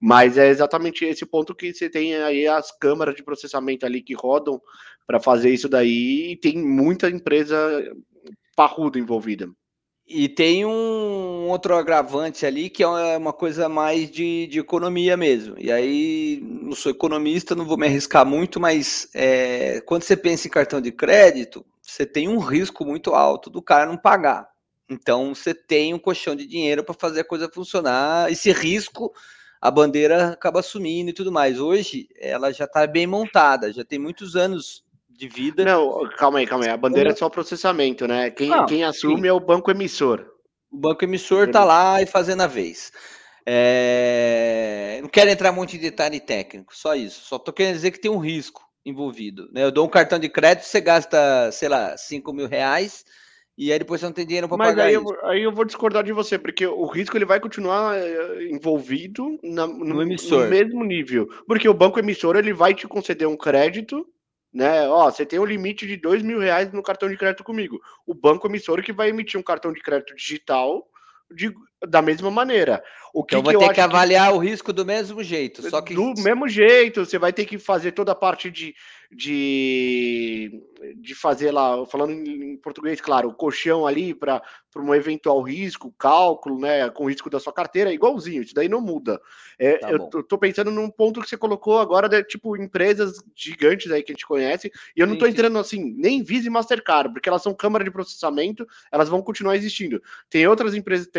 Mas é exatamente esse ponto que você tem aí as câmaras de processamento ali que rodam para fazer isso daí, e tem muita empresa parruda envolvida. E tem um outro agravante ali que é uma coisa mais de, de economia mesmo. E aí, não sou economista, não vou me arriscar muito, mas é, quando você pensa em cartão de crédito, você tem um risco muito alto do cara não pagar. Então, você tem um colchão de dinheiro para fazer a coisa funcionar. Esse risco a bandeira acaba sumindo e tudo mais. Hoje ela já está bem montada, já tem muitos anos de vida. Não, calma aí, calma aí. A bandeira é só processamento, né? Quem, quem assume sim. é o banco emissor. O banco emissor está lá e fazendo a vez. É... Não quero entrar muito em detalhe técnico, só isso. Só estou querendo dizer que tem um risco envolvido. Né? Eu dou um cartão de crédito, você gasta, sei lá, 5 mil reais e aí depois você não tem dinheiro para pagar aí isso. Eu, aí eu vou discordar de você, porque o risco ele vai continuar eh, envolvido na, no, no, emissor. no mesmo nível. Porque o banco emissor ele vai te conceder um crédito, né? Ó, você tem um limite de dois mil reais no cartão de crédito comigo. O banco emissor que vai emitir um cartão de crédito digital de, da mesma maneira. O que, então, que eu vou ter que avaliar que... o risco do mesmo jeito. Só que... Do mesmo jeito, você vai ter que fazer toda a parte de, de, de fazer lá, falando em, português, claro, o colchão ali para um eventual risco, cálculo, né, com o risco da sua carteira, igualzinho, isso daí não muda. É, tá eu tô pensando num ponto que você colocou agora, de, tipo, empresas gigantes aí que a gente conhece, e eu não tô entrando assim, nem Visa e Mastercard, porque elas são câmara de processamento, elas vão continuar existindo. Tem outras empresas de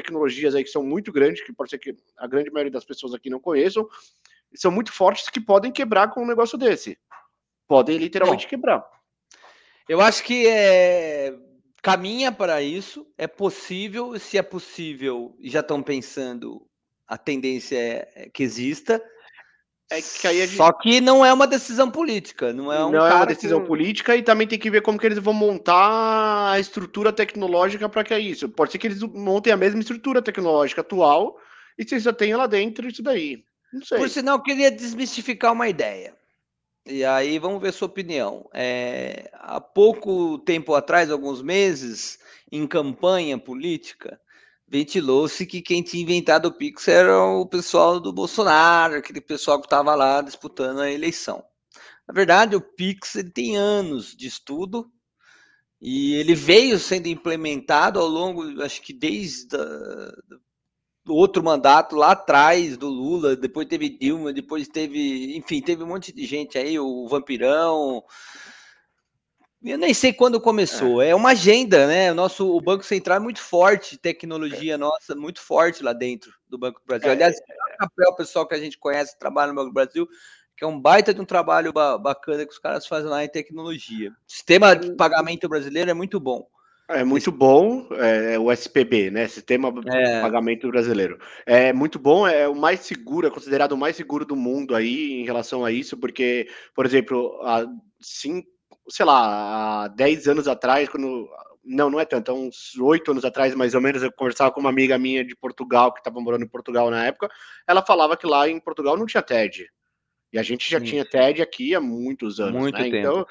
aí que são muito grandes, que pode ser que a grande maioria das pessoas aqui não conheçam, são muito fortes que podem quebrar com um negócio desse podem literalmente Bom, quebrar. Eu acho que é, caminha para isso, é possível, se é possível, já estão pensando, a tendência é, é que exista. É que aí gente... Só que não é uma decisão política, não é um Não é uma decisão que... política e também tem que ver como que eles vão montar a estrutura tecnológica para que é isso. Pode ser que eles montem a mesma estrutura tecnológica atual e você já tenha lá dentro isso daí. Não sei. Por sinal, eu queria desmistificar uma ideia. E aí vamos ver sua opinião. É, há pouco tempo atrás, alguns meses, em campanha política, ventilou-se que quem tinha inventado o Pix era o pessoal do Bolsonaro, aquele pessoal que estava lá disputando a eleição. Na verdade, o Pix ele tem anos de estudo e ele veio sendo implementado ao longo, acho que desde a, outro mandato lá atrás do Lula, depois teve Dilma, depois teve, enfim, teve um monte de gente aí, o Vampirão. Eu nem sei quando começou. É, é uma agenda, né? O nosso o Banco Central é muito forte, tecnologia é. nossa, muito forte lá dentro do Banco do Brasil. É. Aliás, o pessoal que a gente conhece, trabalha no Banco do Brasil, que é um baita de um trabalho bacana que os caras fazem lá em tecnologia. O sistema de pagamento brasileiro é muito bom. É muito bom, é, o SPB, né? Sistema é. Pagamento Brasileiro. É muito bom, é o mais seguro, é considerado o mais seguro do mundo aí em relação a isso, porque, por exemplo, há cinco, sei lá, há 10 anos atrás, quando. Não, não é tanto, há uns oito anos atrás, mais ou menos, eu conversava com uma amiga minha de Portugal, que estava morando em Portugal na época, ela falava que lá em Portugal não tinha TED. E a gente já Sim. tinha TED aqui há muitos anos, Muito né? Tempo. Então,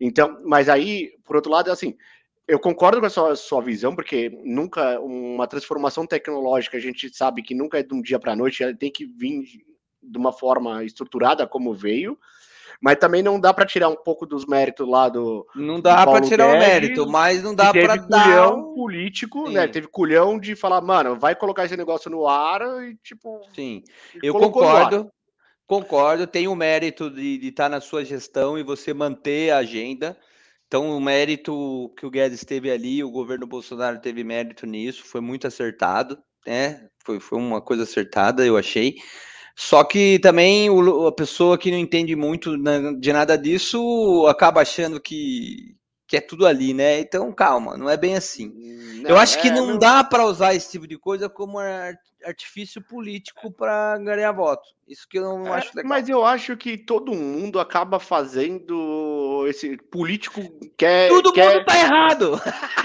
então, mas aí, por outro lado, é assim, eu concordo com a sua, sua, visão, porque nunca uma transformação tecnológica a gente sabe que nunca é de um dia para a noite, ela tem que vir de uma forma estruturada como veio, mas também não dá para tirar um pouco dos méritos lá do. Não dá para tirar o mérito, mas não dá para dar. um político, Sim. né? Teve culhão de falar, mano, vai colocar esse negócio no ar e tipo. Sim, eu concordo. Concordo, tem o mérito de estar tá na sua gestão e você manter a agenda. Então, o mérito que o Guedes teve ali, o governo Bolsonaro teve mérito nisso, foi muito acertado, né? Foi, foi uma coisa acertada, eu achei. Só que também o, a pessoa que não entende muito de nada disso acaba achando que, que é tudo ali, né? Então, calma, não é bem assim. Não, eu acho que é, não, não, dá para usar esse tipo de coisa como artifício político para ganhar voto. Isso que eu não é, acho legal. Mas eu acho que todo mundo acaba fazendo esse político quer. Todo quer... mundo tá errado.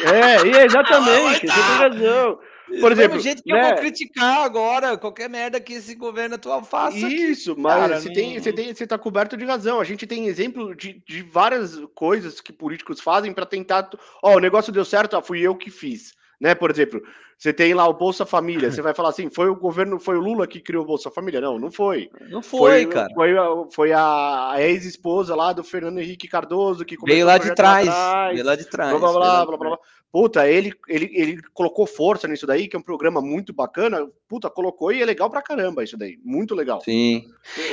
É, exatamente, Ah, você tem razão. Por Do exemplo, mesmo jeito que né? eu vou criticar agora qualquer merda que esse governo atual faça. Isso, mas cara, você, não- tem, você, tem, você tá coberto de razão. A gente tem exemplo de, de várias coisas que políticos fazem para tentar. Ó, o negócio deu certo, ah, fui eu que fiz. Né? Por exemplo, você tem lá o Bolsa Família. Você vai falar assim: foi o governo, foi o Lula que criou o Bolsa Família? Não, não foi. Não foi, cara. Foi, a- foi a ex-esposa lá do Fernando Henrique Cardoso que Veio lá de trás. Veio lá de trás. blá blá veio blá lá blá blá blá. Puta, ele, ele, ele colocou força nisso daí, que é um programa muito bacana. Puta, colocou e é legal pra caramba isso daí. Muito legal. Sim.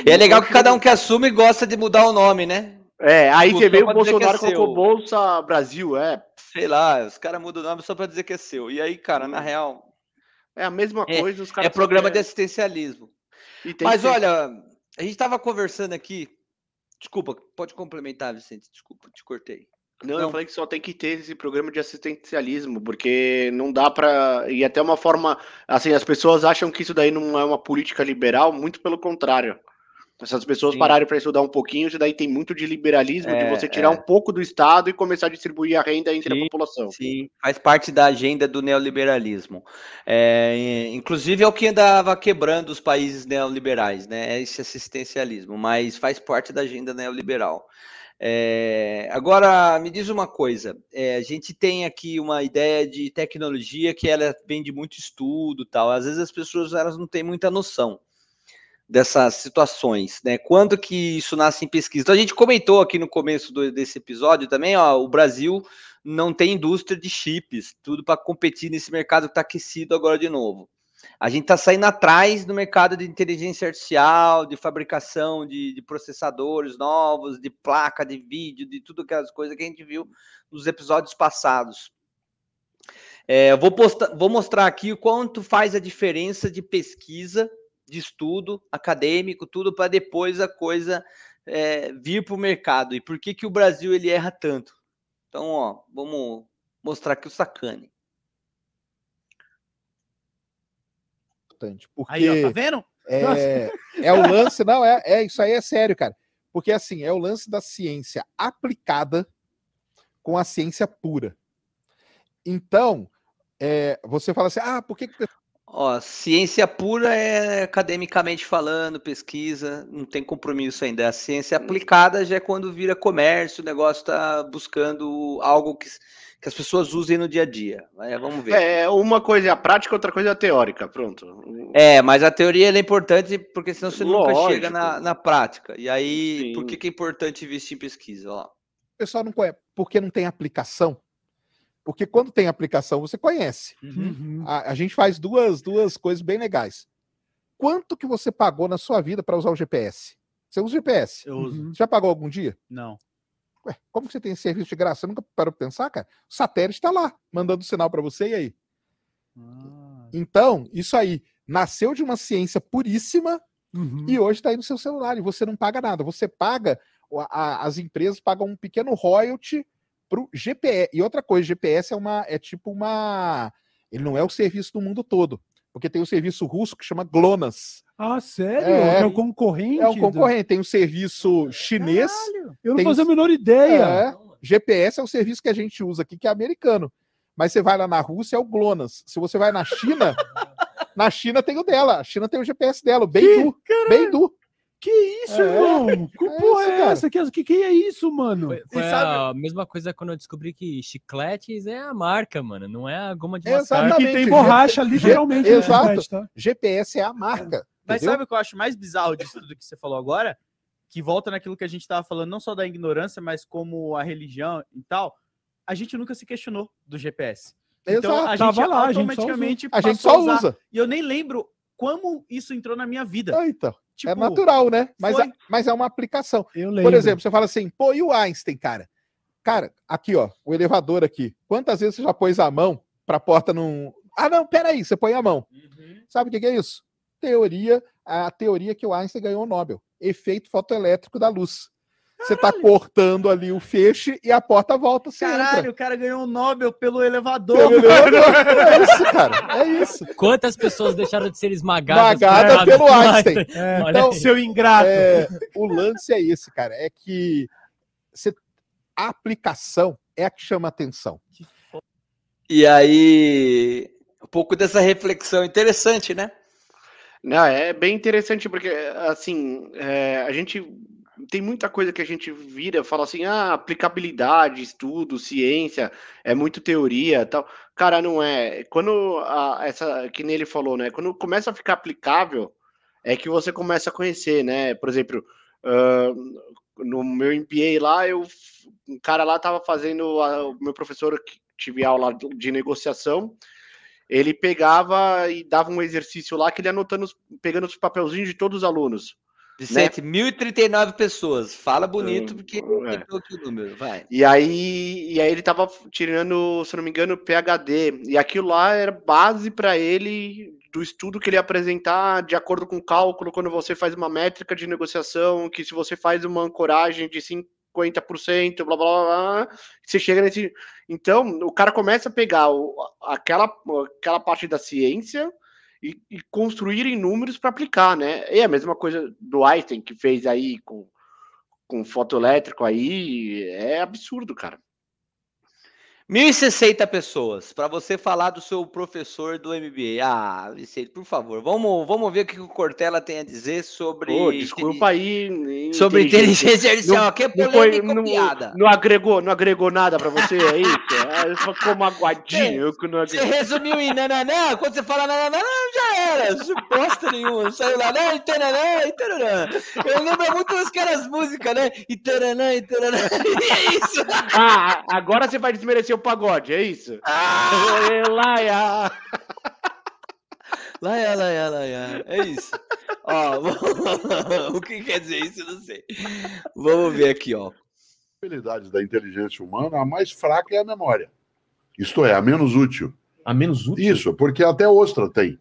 E é legal que cada um que assume gosta de mudar o nome, né? É, aí você vê o Bolsonaro colocou. Bolsa Brasil, é. Sei lá, os caras mudam o nome só pra dizer que é seu. E aí, cara, na real, É a mesma É, coisa, os caras. é programa de assistencialismo. Mas que olha, a gente tava conversando aqui. Desculpa, pode complementar, Vicente. Desculpa, te cortei. Não, eu não. falei que só tem que ter esse programa de assistencialismo, porque não dá pra. E até uma forma. Assim, as pessoas acham que isso daí não é uma política liberal, muito pelo contrário. Se as pessoas Sim. pararem para estudar um pouquinho, isso daí tem muito de liberalismo, de É, você tirar é. um pouco do Estado e começar a distribuir a renda entre Sim, a população. Sim, faz parte da agenda do neoliberalismo. É, inclusive é o que andava quebrando os países neoliberais, né? É esse assistencialismo, mas faz parte da agenda neoliberal. É, agora, me diz uma coisa: é, a gente tem aqui uma ideia de tecnologia que ela vem de muito estudo, tal. Às vezes as pessoas elas não têm muita noção dessas situações, né? Quando que isso nasce em pesquisa? Então a gente comentou aqui no começo do- desse episódio também, ó, o Brasil não tem indústria de chips, tudo para competir nesse mercado que está aquecido agora de novo. A gente está saindo atrás no mercado de inteligência artificial, de fabricação de, de processadores novos, de placa de vídeo, de tudo aquelas coisas que a gente viu nos episódios passados. É, vou, vou mostrar aqui o quanto faz a diferença de pesquisa, de estudo acadêmico, tudo para depois a coisa é, vir para o mercado. E por que, que o Brasil ele erra tanto? Então, ó, vamos mostrar aqui o sacane. importante. Porque Aí, ó, tá vendo? é, é o lance, não, é, é isso aí é sério, cara. Porque assim, é o lance da ciência aplicada com a ciência pura. Então, é, você fala assim, ah, por que, que Ó, ciência pura é academicamente falando, pesquisa, não tem compromisso ainda. A ciência aplicada já é quando vira comércio, o negócio está buscando algo que, que as pessoas usem no dia a dia. É, vamos ver. É, uma coisa é a prática, outra coisa é a teórica. Pronto. É, mas a teoria ela é importante porque senão você nunca chega Lógico. na, na prática. E aí, por Sim. que, que é importante investir em pesquisa? Ó, o pessoal não conhece? Porque não tem aplicação. Porque quando tem aplicação, você conhece. Uhum. A, a gente faz duas, duas coisas bem legais. Quanto que você pagou na sua vida para usar o GPS? Você usa o GPS? Eu uso. Você já pagou algum dia? Não. Ué, como que você tem esse serviço de graça? Você nunca parou pra pensar, cara? O satélite está lá, mandando sinal para você, e aí? Ah. Então, isso aí nasceu de uma ciência puríssima Uhum. e hoje está aí no seu celular e você não paga nada. Você paga, o- a- as empresas pagam um pequeno royalty para o GPS. E outra coisa, GPS é uma é tipo uma. Ele não é o serviço do mundo todo. Porque tem o serviço russo que chama GLONASS. Ah, sério? É. É, o concorrente? É um do- concorrente. Tem o serviço chinês. Eu não fazia a menor ideia. É, GPS é o serviço que a gente usa aqui, que é americano. Mas você vai lá na Rússia, é o GLONASS. Se você vai na China, na China tem o dela. A China tem o GPS dela, o Beidou. Beidou. Que isso, É. irmão? Que É porra isso, é cara. essa? Que, que, que é isso, mano? Foi, foi sabe- a mesma coisa quando eu descobri que chicletes é a marca, mano. Não é a goma de mascar. que tem borracha, literalmente. G- no exato. chiclete, tá? GPS é a marca. Mas entendeu? sabe o que eu acho mais bizarro disso tudo que você falou agora? Que volta naquilo que a gente tava falando, não só da ignorância, mas como a religião e tal. A gente nunca se questionou do GPS. Então Exato. a Tava gente lá, a gente só automaticamente A gente passou só usar. usa. E eu nem lembro como isso entrou na minha vida. Ah, então. Tipo, é natural, né? Mas, foi. é, mas é uma aplicação. Por exemplo, você fala assim, pô, e o Einstein, cara? Cara, aqui, ó, o elevador aqui. Quantas vezes você já pôs a mão pra porta não. Ah, não, peraí, você põe a mão. Sabe o que que é isso? Teoria, a teoria que o Einstein ganhou o Nobel. Efeito fotoelétrico da luz. Você tá cortando ali o feixe e a porta volta, você Caralho, entra. o cara ganhou um Nobel pelo elevador. Pelo elevador. É isso, cara. É isso. Quantas pessoas deixaram de ser esmagadas Esmagada pelo do Einstein. É, Então, seu ingrato. É, o lance é esse, cara. É que você- A aplicação é a que chama atenção. E aí, um pouco dessa reflexão interessante, né? Não, é bem interessante porque, assim, é, a gente tem muita coisa que a gente vira, fala assim, ah, aplicabilidade, estudo, ciência, é muito teoria, tal. Cara, não é. Quando a, essa, que nem ele falou, né? Quando começa a ficar aplicável, é que você começa a conhecer, né? Por exemplo, ah, no meu MBA lá, eu, um cara lá tava fazendo, a- o meu professor que tive aula de negociação, ele pegava e dava um exercício lá que ele anotando, pegando os papelzinhos de todos os alunos. Vicente, 1.039 pessoas. Fala bonito, Hum, porque é. aumentou aqui o número. Vai. E aí, e aí ele tava tirando, se não me engano, PhD. E aquilo lá era base para ele do estudo que ele ia apresentar de acordo com o cálculo quando você faz uma métrica de negociação, que se você faz uma ancoragem de 50%, blá blá blá, blá você chega nesse. Então, o cara começa a pegar o- aquela, aquela parte da ciência e, e construir em números para aplicar, né? É a mesma coisa do Einstein que fez aí com com fotoelétrico aí, é absurdo, cara. 1.060 pessoas para você falar do seu professor do MBA. Ah, Vicente, por favor, vamos, vamos ver o que o Cortella tem a dizer sobre. Pô, desculpa aí. Sobre inteligência artificial. Não- é não foi- polêmica não- ou piada. Não agregou, não agregou nada pra você, é isso? Ah, Ficou magoadinho. que não Você resumiu em nananã, quando você fala nananã, já era, isso bosta nenhuma, saiu lá, né, taranã. Eu lembro muito daquelas músicas, né, taranã, e taranã, e é isso. Ah, agora você vai desmerecer o pagode, é isso? Ah! Laia. Laia, laia, laia, é isso. Ó, o que quer dizer isso, eu não sei. Vamos ver aqui, ó. habilidades da inteligência humana, a mais fraca é a memória. Isto é, a menos útil. A menos útil? Isso, porque até ostra tem.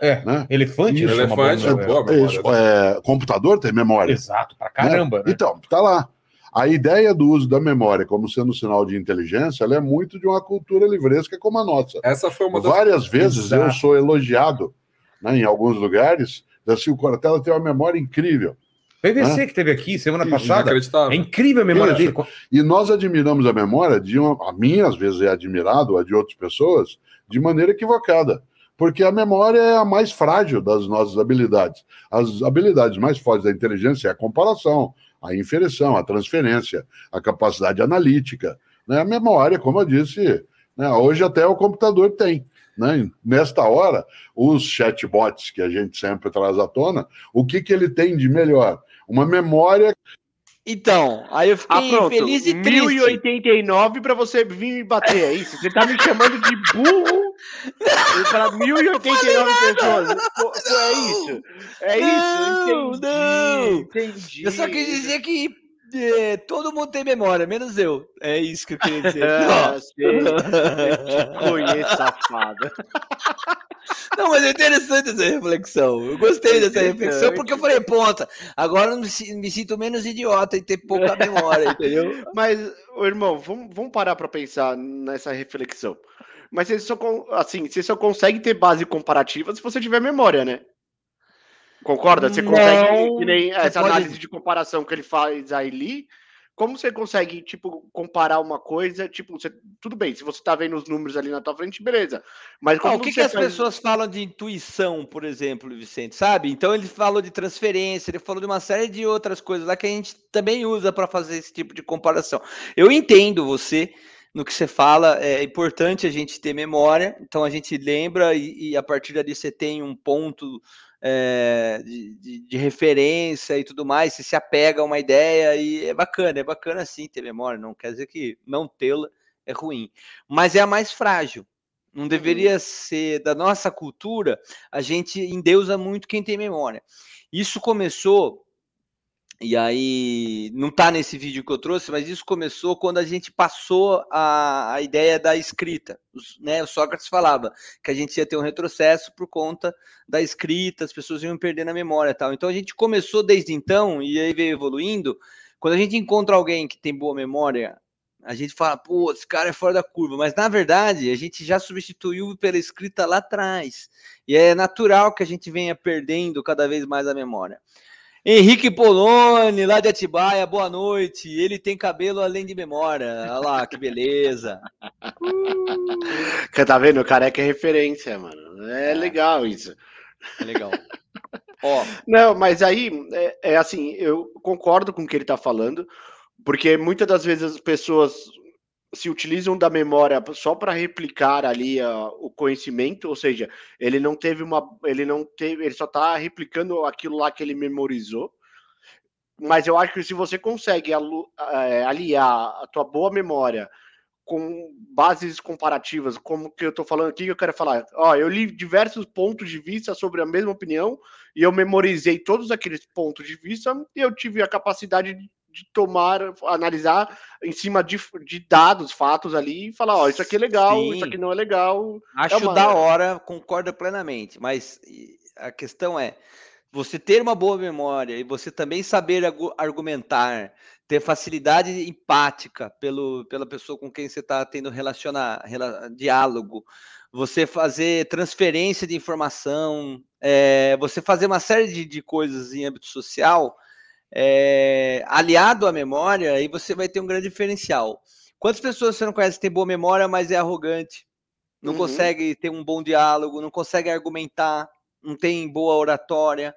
É. Né? Elefante Isso, é elefante, é boa memória. Isso, é, computador tem memória. Exato, pra caramba, né? Então, tá lá. A ideia do uso da memória como sendo sinal de inteligência, ela é muito de uma cultura livresca como a nossa. Essa foi uma das- Várias vezes eu Exato. sou elogiado né, em alguns lugares, assim, o Cortella tem uma memória incrível. PVC Né? que teve aqui semana passada. É incrível a memória Isso. dele. E nós admiramos a memória de uma. A minha, às vezes, é admirado, a de outras pessoas, de maneira equivocada. Porque a memória é a mais frágil das nossas habilidades. As habilidades mais fortes da inteligência é a comparação, a inferência, a transferência, a capacidade analítica. Né? A memória, como eu disse, né? hoje até o computador tem. Né? Nesta hora, os chatbots que a gente sempre traz à tona, o que, que ele tem de melhor? Uma memória Então, aí eu fiquei Ah, pronto. feliz e triste. 1089 pra você vir me bater, é isso? Você tá me chamando de burro para 1089 pessoas. É isso. É Não, isso. Entendi. não. Entendi. Eu só quis dizer que é, todo mundo tem memória, menos eu. É isso que eu queria dizer. Ah, Não. sei. Eu te conheço, safada. Não, mas é interessante essa reflexão. Eu gostei dessa reflexão porque eu falei, ponta, agora eu me, si- me sinto menos idiota em ter pouca memória, entendeu? Mas, ô, irmão, vamos, vamos parar para pensar nessa reflexão. Mas você só, assim, você só consegue ter base comparativa se você tiver memória, né? Concorda? Você Não. consegue, que nem essa pode- análise de comparação que ele faz aí, como você consegue, tipo, comparar uma coisa, tipo, você- tudo bem, se você tá vendo os números ali na tua frente, beleza. Mas Ah, o que, que as faz- pessoas falam de intuição, por exemplo, Vicente, sabe? Então ele falou de transferência, ele falou de uma série de outras coisas lá que a gente também usa para fazer esse tipo de comparação. Eu entendo você no que você fala, é importante a gente ter memória, então a gente lembra e, e a partir dali você tem um ponto é, de, de- de referência e tudo mais, você se apega a uma ideia e é bacana, é bacana sim ter memória, não quer dizer que não tê-la é ruim, mas é a mais frágil. Não deveria ser da nossa cultura, a gente endeusa muito quem tem memória. Isso começou, e aí não tá nesse vídeo que eu trouxe, mas isso começou quando a gente passou a, a ideia da escrita. Os- né, o Sócrates falava que a gente ia ter um retrocesso por conta da escrita, as pessoas iam perder na memória tal. Então a gente começou desde então, e aí veio evoluindo. Quando a gente encontra alguém que tem boa memória, a gente fala, pô, esse cara é fora da curva, mas na verdade a gente já substituiu pela escrita lá atrás. E é natural que a gente venha perdendo cada vez mais a memória. Henrique Poloni, lá de Atibaia, boa noite. Ele tem cabelo além de memória. Olha lá, que beleza. Tá vendo? O careca é referência, mano. É, legal isso. É legal. Ó, Não, mas aí, é, é assim, eu concordo com o que ele tá falando, porque muitas das vezes as pessoas se utilizam da memória só para replicar ali ah, o conhecimento, ou seja, ele não teve uma, ele não teve, ele só tá replicando aquilo lá que ele memorizou. Mas eu acho que se você consegue eh, aliar a tua boa memória com bases comparativas, como que eu tô falando aqui, que eu quero falar, ó, eu li diversos pontos de vista sobre a mesma opinião e eu memorizei todos aqueles pontos de vista e eu tive a capacidade de tomar, analisar em cima de, de dados, fatos ali e falar, ó, isso aqui é legal, Sim. isso aqui não é legal. acho É uma- da hora, concordo plenamente, mas a questão é você ter uma boa memória e você também saber argu- argumentar, ter facilidade empática pelo, pela pessoa com quem você está tendo relacionar, rela- diálogo, você fazer transferência de informação, é, você fazer uma série de, de coisas em âmbito social, é, aliado à memória, aí você vai ter um grande diferencial. Quantas pessoas você não conhece que tem boa memória, mas é arrogante, não Uhum. consegue ter um bom diálogo, não consegue argumentar, não tem boa oratória?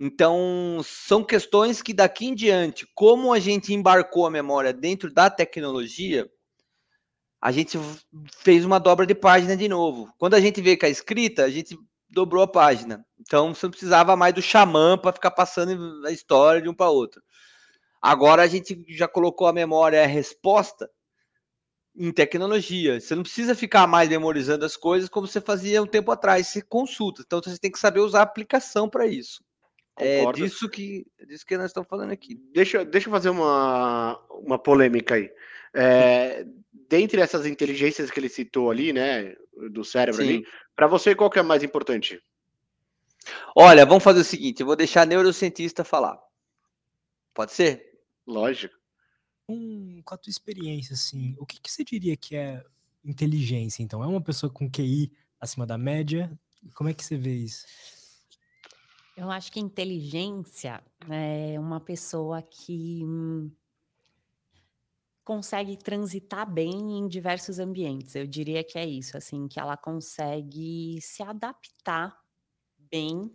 Então, são questões que daqui em diante, como a gente embarcou a memória dentro da tecnologia, a gente fez uma dobra de página de novo. Quando a gente veio com a escrita, a gente dobrou a página. Então, você não precisava mais do xamã para ficar passando a história de um para outro. Agora a gente já colocou a memória a resposta em tecnologia. Você não precisa ficar mais memorizando as coisas como você fazia um tempo atrás. Você consulta. Então, você tem que saber usar a aplicação para isso. É Concordo. disso que, é disso que nós estamos falando aqui. Deixa, deixa eu fazer uma, uma polêmica aí. É, dentre essas inteligências que ele citou ali, né, do cérebro ali, Sim. para você qual que é a mais importante? Olha, vamos fazer o seguinte: eu vou deixar a neurocientista falar. Pode ser? Lógico. Com, com a tua experiência, assim, o que, que você diria que é inteligência, então? É uma pessoa com QI acima da média? Como é que você vê isso? Eu acho que inteligência é uma pessoa que hum, consegue transitar bem em diversos ambientes. Eu diria que é isso, assim, que ela consegue se adaptar bem,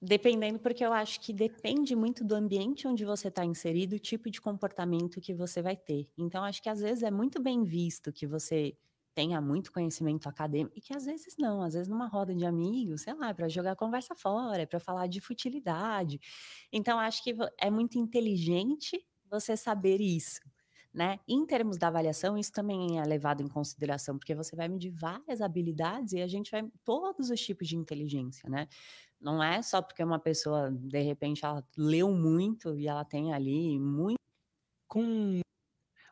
dependendo, porque eu acho que depende muito do ambiente onde você está inserido, o tipo de comportamento que você vai ter. Então, acho que às vezes é muito bem visto que você tenha muito conhecimento acadêmico, e que às vezes não, às vezes numa roda de amigos, sei lá, para jogar conversa fora, para falar de futilidade. Então, acho que é muito inteligente você saber isso. Né? Em termos da avaliação, isso também é levado em consideração, porque você vai medir várias habilidades e a gente vai todos os tipos de inteligência, né? Não é só porque uma pessoa, de repente, ela leu muito e ela tem ali muito. Com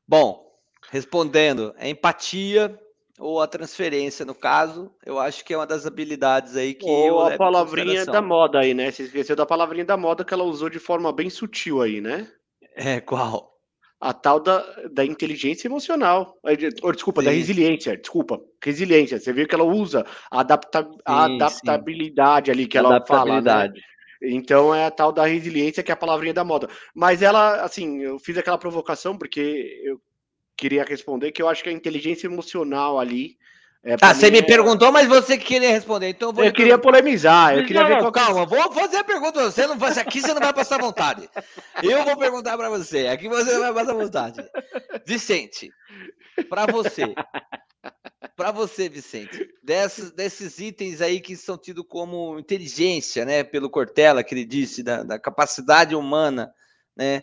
Bom, respondendo, é empatia ou a transferência, no caso, eu acho que é uma das habilidades aí que eu Ou levo a palavrinha da moda aí, né? Você esqueceu da palavrinha da moda que ela usou de forma bem sutil aí, né? É, qual? A tal da, da inteligência emocional. De- Ou, desculpa, da Sim. resiliência. Desculpa, resiliência. Você viu que ela usa a, adapta, a Sim, adaptabilidade ali que ela fala, né? Então é a tal da resiliência que é a palavrinha da moda. Mas ela, assim, eu fiz aquela provocação porque eu queria responder que eu acho que a inteligência emocional ali. É, Ah, você mim, me é- perguntou, mas você que queria responder, então eu vou. Eu queria polemizar, eu queria Não, ver não, qual calma, vou fazer a pergunta. Você não vai, aqui você não vai passar vontade. Eu vou perguntar para você. Aqui você não vai passar vontade. Vicente, para você, para você, Vicente, desses, desses itens aí que são tidos como inteligência, né, pelo Cortella que ele disse da, da capacidade humana, né,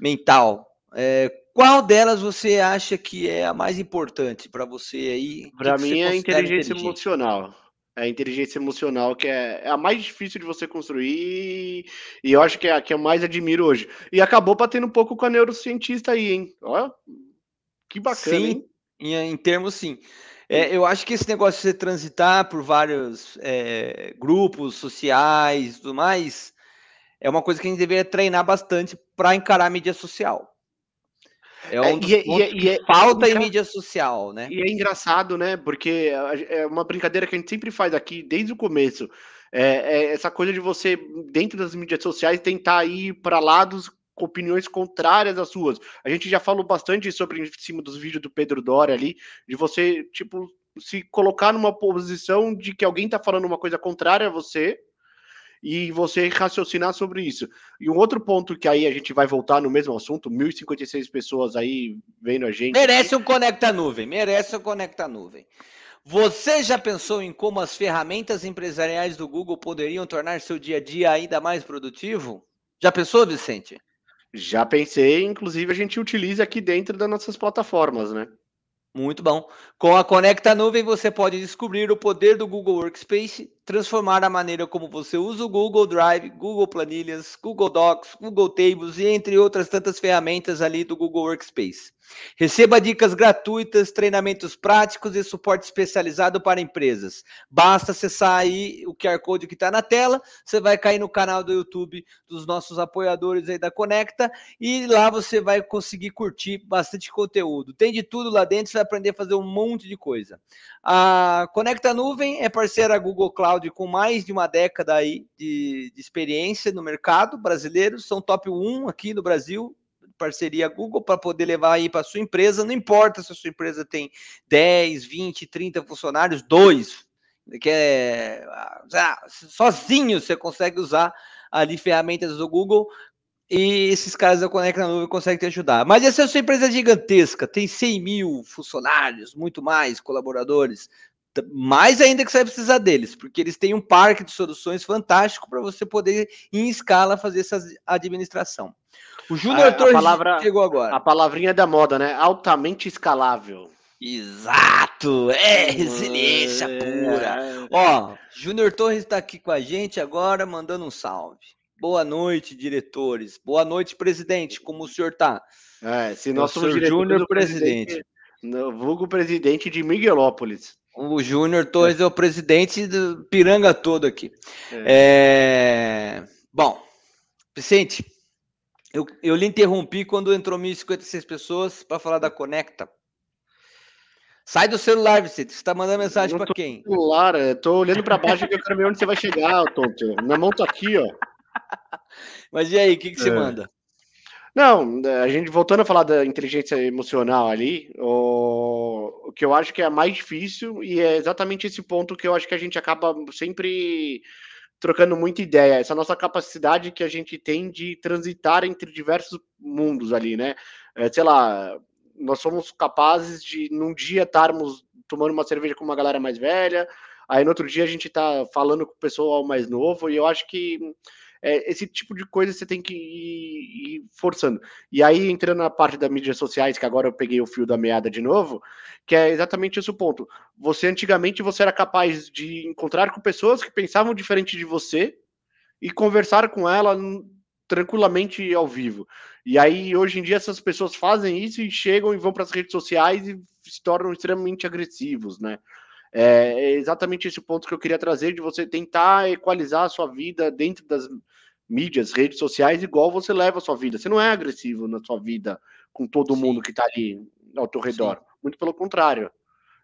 mental. é, qual delas você acha que é a mais importante para você aí? Você mim é a inteligência emocional. É a inteligência emocional que é, é a mais difícil de você construir e eu acho que é a que eu mais admiro hoje. E acabou batendo um pouco com a neurocientista aí, hein? Ó, que bacana, sim? Em, em termos, sim. É, eu acho que esse negócio de você transitar por vários é, grupos sociais e tudo mais é uma coisa que a gente deveria treinar bastante para encarar a mídia social. É um É, dos e é- e é- e é- falta em mídia social, né? E é engraçado, né? Porque é uma brincadeira que a gente sempre faz aqui desde o começo. É, é essa coisa de você, dentro das mídias sociais, tentar ir para lados com opiniões contrárias às suas. A gente já falou bastante sobre em cima dos vídeos do Pedro Doria ali, de você, tipo, se colocar numa posição de que alguém está falando uma coisa contrária a você e você raciocinar sobre isso. E um outro ponto que aí a gente vai voltar no mesmo assunto, 1.056 pessoas aí vendo a gente. Merece um Conecta Nuvem, merece um Conecta Nuvem. Você já pensou em como as ferramentas empresariais do Google poderiam tornar seu dia a dia ainda mais produtivo? Já pensou, Vicente? Já pensei, inclusive a gente utiliza aqui dentro das nossas plataformas, né? Muito bom. Com a Conecta Nuvem, você pode descobrir o poder do Google Workspace, transformar a maneira como você usa o Google Drive, Google Planilhas, Google Docs, Google Tables e entre outras tantas ferramentas ali do Google Workspace. Receba dicas gratuitas, treinamentos práticos e suporte especializado para empresas. Basta acessar aí o QR Code que está na tela, você vai cair no canal do YouTube dos nossos apoiadores aí da Conecta e lá você vai conseguir curtir bastante conteúdo. Tem de tudo lá dentro, você vai aprender a fazer um monte de coisa. A Conecta Nuvem é parceira Google Cloud com mais de uma década aí de, de experiência no mercado brasileiro, são top 1 aqui no Brasil, parceria Google para poder levar aí para sua empresa. Não importa se a sua empresa tem 10, 20, 30 funcionários, dois, que é ah, sozinho você consegue usar ali ferramentas do Google e esses caras da Conecta Nuvem conseguem te ajudar. Mas essa é sua empresa gigantesca, tem 100 mil funcionários, muito mais colaboradores, mais ainda que você vai precisar deles, porque eles têm um parque de soluções fantástico para você poder, em escala, fazer essa administração. O Júnior Torres palavra, chegou agora. A palavrinha da moda, né? Altamente escalável. Exato! É resiliência é, pura. É. Ó, Júnior Torres está aqui com a gente agora, mandando um salve. Boa noite, diretores. Boa noite, presidente. Como o senhor está? É, se nós somos Júnior presidente. presidente. Vulgo presidente de Miguelópolis. O Júnior Torres é. é. o presidente do Piranga todo aqui. É. É... Bom, Vicente, eu, eu lhe interrompi quando entrou 1.056 pessoas para falar da Conecta. Sai do celular, Vicente. Você está mandando mensagem para quem? celular, tô olhando para baixo que eu quero ver onde você vai chegar, tonto. Na mão tá aqui, ó. Mas e aí, o que, que é. você manda? Não, a gente voltando a falar da inteligência emocional ali, o, o que eu acho que é mais difícil, e é exatamente esse ponto que eu acho que a gente acaba sempre trocando muita ideia, essa nossa capacidade que a gente tem de transitar entre diversos mundos ali, né? É, sei lá, nós somos capazes de num dia estarmos tomando uma cerveja com uma galera mais velha, aí no outro dia a gente tá falando com o pessoal mais novo, e eu acho que é, esse tipo de coisa você tem que ir, ir, forçando. E aí, entrando na parte das mídias sociais, que agora eu peguei o fio da meada de novo, que é exatamente esse o ponto. Você, antigamente, você era capaz de encontrar com pessoas que pensavam diferente de você e conversar com ela tranquilamente ao vivo. E aí, hoje em dia, essas pessoas fazem isso e chegam e vão para as redes sociais e se tornam extremamente agressivos, né? É, é exatamente esse ponto que eu queria trazer, de você tentar equalizar a sua vida dentro das mídias, redes sociais, igual você leva a sua vida. Você não é agressivo na sua vida com todo Sim. mundo que está ali ao teu redor. Sim. Muito pelo contrário.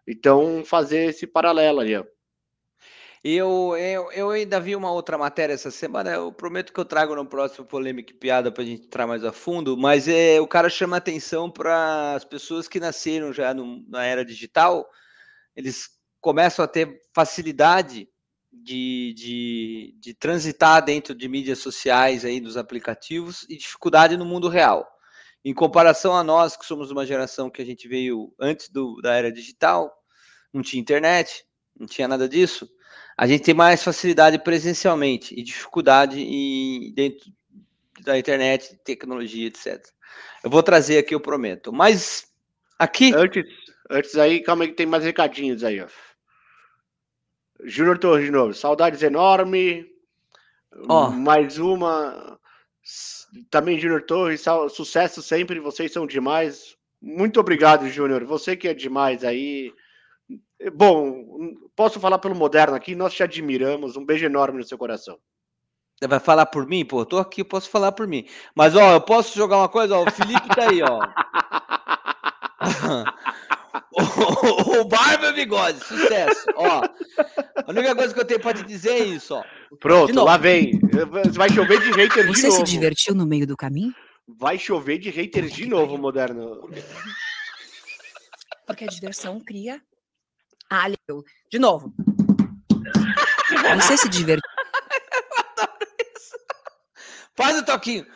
Então, fazer esse paralelo ó. Eu, eu, eu ainda vi uma outra matéria essa semana. Eu prometo que eu trago no próximo Polêmica e Piada para a gente entrar mais a fundo. Mas é, o cara chama atenção para as pessoas que nasceram já no, na era digital. Eles começam a ter facilidade de, de, de, transitar dentro de mídias sociais aí nos aplicativos e dificuldade no mundo real. Em comparação a nós, que somos uma geração que a gente veio antes do, da era digital, não tinha internet, não tinha nada disso, a gente tem mais facilidade presencialmente e dificuldade em, dentro da internet, tecnologia, etc. Eu vou trazer aqui, eu prometo. Mas aqui. Antes, antes aí, calma aí que tem mais recadinhos aí, ó. Júnior Torres de novo, saudades enorme. Mais uma. Também Júnior Torres, sucesso sempre, vocês são demais. Muito obrigado, Júnior. Você que é demais aí. Bom, posso falar pelo Moderno aqui, nós te admiramos. Um beijo enorme no seu coração. Você vai falar por mim? Pô, eu tô aqui, eu posso falar por mim. Mas, ó, eu posso jogar uma coisa? Ó, o Felipe tá aí, ó. o Barba e o Bigode, sucesso. Ó, a única coisa que eu tenho pra te dizer é isso, ó. Pronto, De lá vem. Vai chover de haters de Você novo. se divertiu no meio do caminho? Vai chover de haters de novo, moderno. Porque a diversão cria. Ah, leu. De novo. Você se divertiu. Faz o toquinho.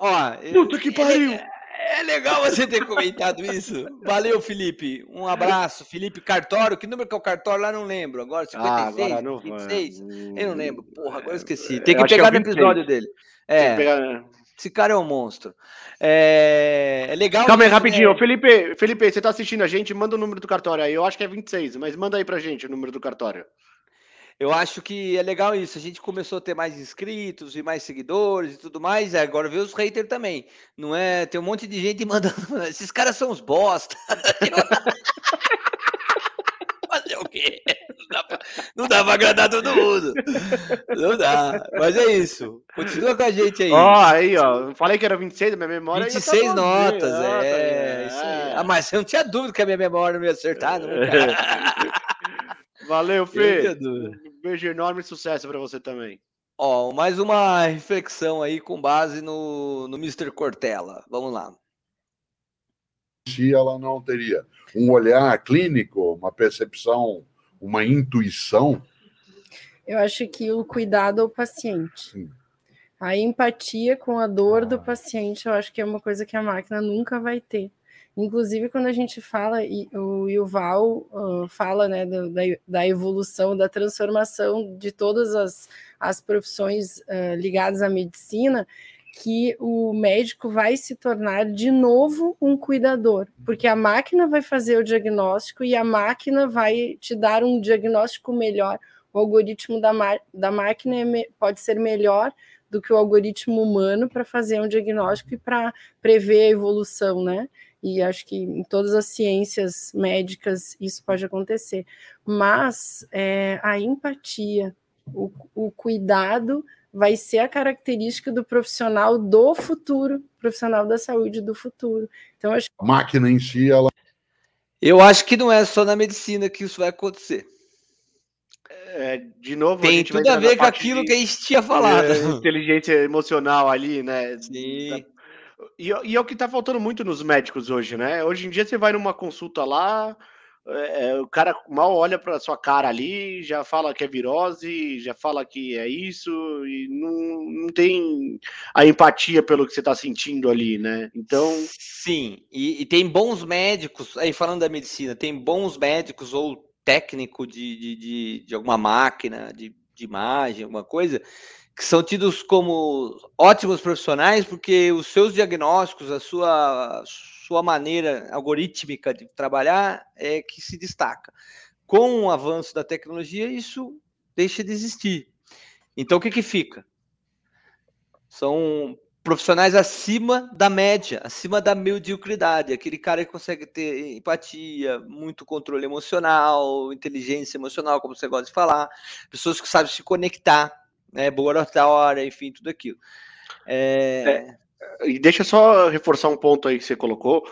Ó, Puta que pariu! É, é legal você ter comentado isso. Valeu, Felipe. Um abraço. Felipe Cartório. Que número que é o Cartório lá? Não lembro. Agora, 56, Ah, agora não- 26? Eu não lembro. Porra, agora eu esqueci. Eu Tem que que é pegar o no 26. episódio dele. Tem É, que pegar- esse cara é um monstro. É, é legal. Calma aí, isso, rapidinho. né? Felipe, Felipe, você tá assistindo a gente? Manda o número do cartório aí. Eu acho que é 26, mas manda aí pra gente o número do cartório. Eu acho que é legal isso. A gente começou a ter mais inscritos e mais seguidores e tudo mais. é, agora vê os haters também. Não é? Tem um monte de gente mandando. Esses caras são os bosta. Fazer o quê? Não dá, pra, não dá pra agradar todo mundo. Não dá. Mas é isso. Continua com a gente aí. Ó, aí, ó. Falei que era 26, minha memória. ainda tá 26 boa, notas, ah, tá, é, isso aí. Ah, mas eu não tinha dúvida que a minha memória não ia acertar, nunca. Valeu, Eu Fê. Um beijo enorme e sucesso pra você também. Ó, mais uma reflexão aí com base no, no Mr. Cortella. Vamos lá. se ela não teria um olhar clínico, uma percepção, uma intuição. Eu acho que o cuidado ao paciente. A empatia com a dor do paciente, eu acho que é uma coisa que a máquina nunca vai ter. Inclusive, quando a gente fala, e o Yuval ah, fala né, da, da evolução, da transformação de todas as, as profissões ah, ligadas à medicina, que o médico vai se tornar de novo um cuidador, porque a máquina vai fazer o diagnóstico e a máquina vai te dar um diagnóstico melhor. O algoritmo da, da máquina é pode ser melhor do que o algoritmo humano para fazer um diagnóstico e para prever a evolução, né? E acho que em todas as ciências médicas isso pode acontecer. Mas é, a empatia, o, o cuidado vai ser a característica do profissional do futuro, profissional da saúde do futuro. Então, acho A máquina em si, ela Eu acho que não é só na medicina que isso vai acontecer. É, de novo, Tem gente vai tudo a ver com aquilo de- que a gente tinha falado. é, inteligência emocional ali, né? Sim. E, e é o que tá faltando muito nos médicos hoje, né? Hoje em dia você vai numa consulta lá, é, é, o cara mal olha pra sua cara ali, já fala que é virose, já fala que é isso, e não, não tem a empatia pelo que você tá sentindo ali, né? Então. Sim, e, e tem bons médicos, aí falando da medicina, tem bons médicos ou técnico de, de, de, de alguma máquina, de, de imagem, alguma coisa, que são tidos como ótimos profissionais porque os seus diagnósticos, a sua, sua maneira algorítmica de trabalhar é que se destaca. Com o avanço da tecnologia, isso deixa de existir. Então, o que, que fica? São profissionais acima da média, acima da mediocridade, aquele cara que consegue ter empatia, muito controle emocional, inteligência emocional, como você gosta de falar, pessoas que sabem se conectar, né, boa oratória, enfim, tudo aquilo. É, E deixa eu só reforçar um ponto aí que você colocou.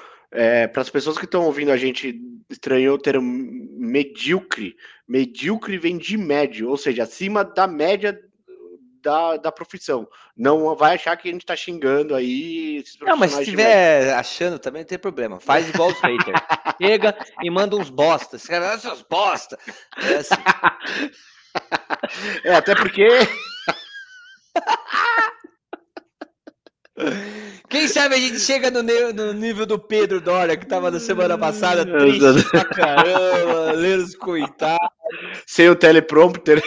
para as pessoas que estão ouvindo a gente, estranhou o termo medíocre. Medíocre vem de médio, ou seja, acima da média da, da profissão. Não vai achar que a gente está xingando aí Não, mas se estiver achando também não tem problema. Faz igual os haters. Chega e manda uns bosta. Esse cara, "Ah, seus bosta. É assim. É, até porque. Quem sabe a gente chega no, no nível do Pedro Dória, que tava na semana passada, triste pra caramba, lendo os coitados. Sem o teleprompter.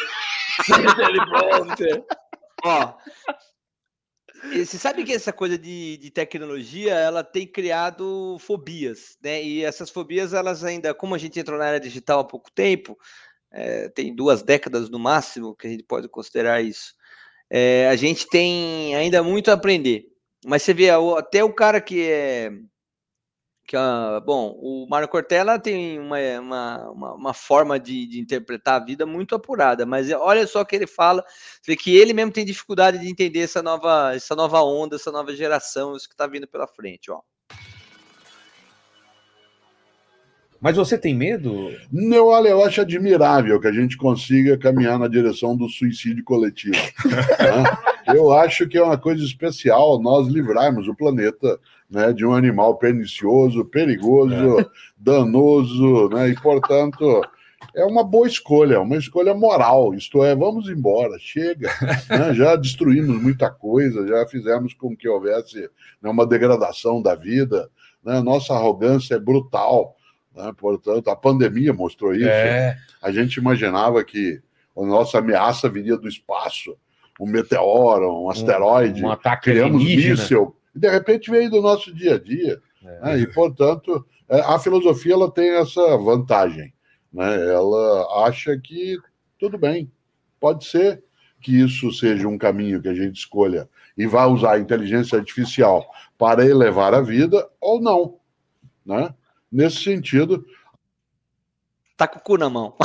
Sem o teleprompter. Ó, você sabe que essa coisa de, de tecnologia, ela tem criado fobias, né? E essas fobias, elas ainda, como a gente entrou na área digital há pouco tempo, é, tem duas décadas no máximo que a gente pode considerar isso. É, a gente tem ainda muito a aprender. Mas você vê, até o cara que é. Que, ah, bom, o Mário Cortella tem uma, uma, uma, uma forma de, de interpretar a vida muito apurada, mas olha só o que ele fala, você vê que ele mesmo tem dificuldade de entender essa nova, essa nova onda, essa nova geração, isso que está vindo pela frente, ó. Mas você tem medo? Eu, olha, eu acho admirável que a gente consiga caminhar na direção do suicídio coletivo. né? Eu acho que é uma coisa especial nós livrarmos o planeta né, de um animal pernicioso, perigoso, danoso, né, e portanto é uma boa escolha, uma escolha moral. Isto é, vamos embora, chega. né, já destruímos muita coisa, já fizemos com que houvesse né, uma degradação da vida. né, nossa arrogância é brutal. Né, portanto, a pandemia mostrou isso. É. A gente imaginava que a nossa ameaça viria do espaço, um meteoro, um asteroide, um ataque criamos míssil, e de repente veio do nosso dia a dia. né, e, portanto, é, a filosofia ela tem essa vantagem. Né? Ela acha que tudo bem, pode ser que isso seja um caminho que a gente escolha e vá usar a inteligência artificial para elevar a vida ou não. Né? Nesse sentido, Tá com o cu na mão.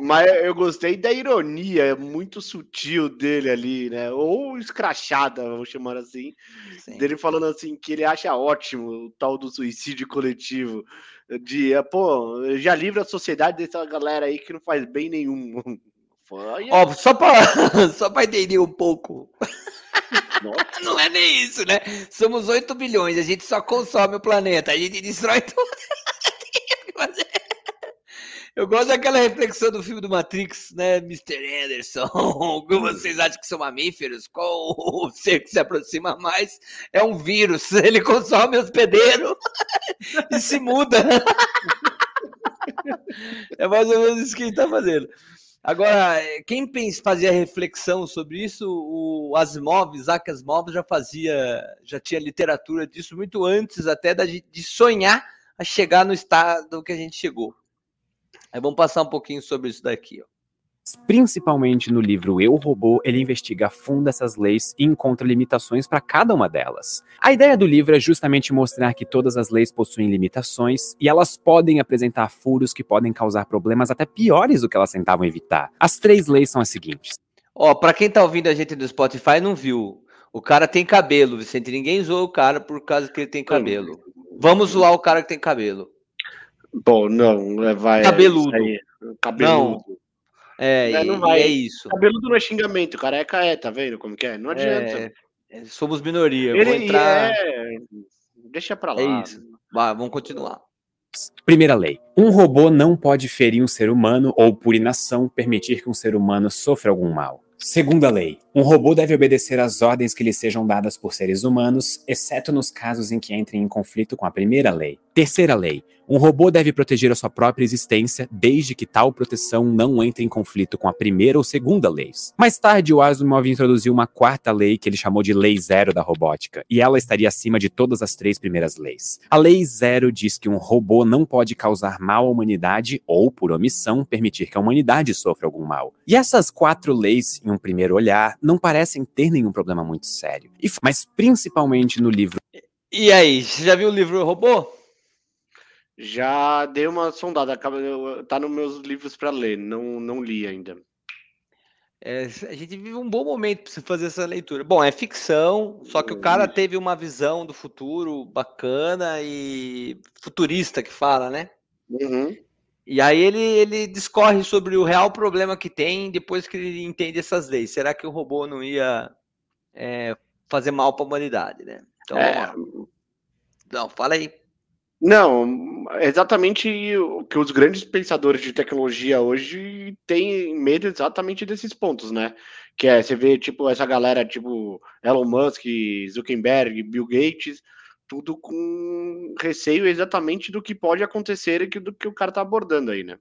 Mas eu gostei da ironia muito sutil dele ali, né? Ou escrachada, vamos chamar assim. Dele falando assim que ele acha ótimo o tal do suicídio coletivo. De, eh, pô, já livra a sociedade dessa galera aí que não faz bem nenhum. Ó, só pra, só pra entender um pouco. Não é nem isso, né? Somos 8 bilhões, a gente só consome o planeta, a gente destrói tudo. Eu gosto daquela reflexão do filme do Matrix, né, Mr. Anderson? Como vocês acham que são mamíferos? Qual o ser que se aproxima mais? É um vírus. Ele consome hospedeiros e se muda. É mais ou menos isso que ele está fazendo. Agora, quem fazia reflexão sobre isso, o Asimov, Isaac Asimov já fazia, já tinha literatura disso muito antes até de sonhar a chegar no estado que a gente chegou. Aí vamos passar um pouquinho sobre isso daqui, ó. Principalmente no livro Eu, Robô, ele investiga a fundo essas leis e encontra limitações para cada uma delas. A ideia do livro é justamente mostrar que todas as leis possuem limitações e elas podem apresentar furos que podem causar problemas até piores do que elas tentavam evitar. As três leis são as seguintes. Ó, pra quem tá ouvindo a gente do Spotify e não viu, o cara tem cabelo, Vicente. Ninguém zoou o cara por causa que ele tem cabelo. Vamos zoar o cara que tem cabelo. Bom, não, é, vai. Cabeludo. aí, Cabeludo. É, É, e, não vai. e é isso. Cabeludo não é xingamento, careca é, tá vendo como que é? Não adianta. É, é, somos minoria. Ele Vou entrar. é... Deixa pra lá. É isso. Vai, vamos continuar. Primeira lei: um robô não pode ferir um ser humano ou, por inação, permitir que um ser humano sofra algum mal. Segunda lei: um robô deve obedecer às ordens que lhe sejam dadas por seres humanos, exceto nos casos em que entrem em conflito com a primeira lei. Terceira lei: um robô deve proteger a sua própria existência, desde que tal proteção não entre em conflito com a primeira ou segunda leis. Mais tarde, o Asimov introduziu uma quarta lei que ele chamou de Lei Zero da Robótica, e ela estaria acima de todas as três primeiras leis. A Lei Zero diz que um robô não pode causar mal à humanidade ou, por omissão, permitir que a humanidade sofra algum mal. E essas quatro leis, em um primeiro olhar, não parecem ter nenhum problema muito sério. E- mas principalmente no livro E aí, você já viu o livro Robô? Já dei uma sondada, tá nos meus livros pra ler, não, não li ainda. É, a gente vive um bom momento para fazer essa leitura. Bom, é ficção, só que o cara teve uma visão do futuro bacana e futurista que fala, né? Uhum. E aí ele, ele discorre sobre o real problema que tem depois que ele entende essas leis. Será que o robô não ia é, fazer mal para a humanidade, né? Então, É. não, fala aí. Não, exatamente o que os grandes pensadores de tecnologia hoje têm medo exatamente desses pontos, né? Que é, você vê, tipo, essa galera, tipo, Elon Musk, Zuckerberg, Bill Gates, tudo com receio exatamente do que pode acontecer e do que o cara tá abordando aí, né?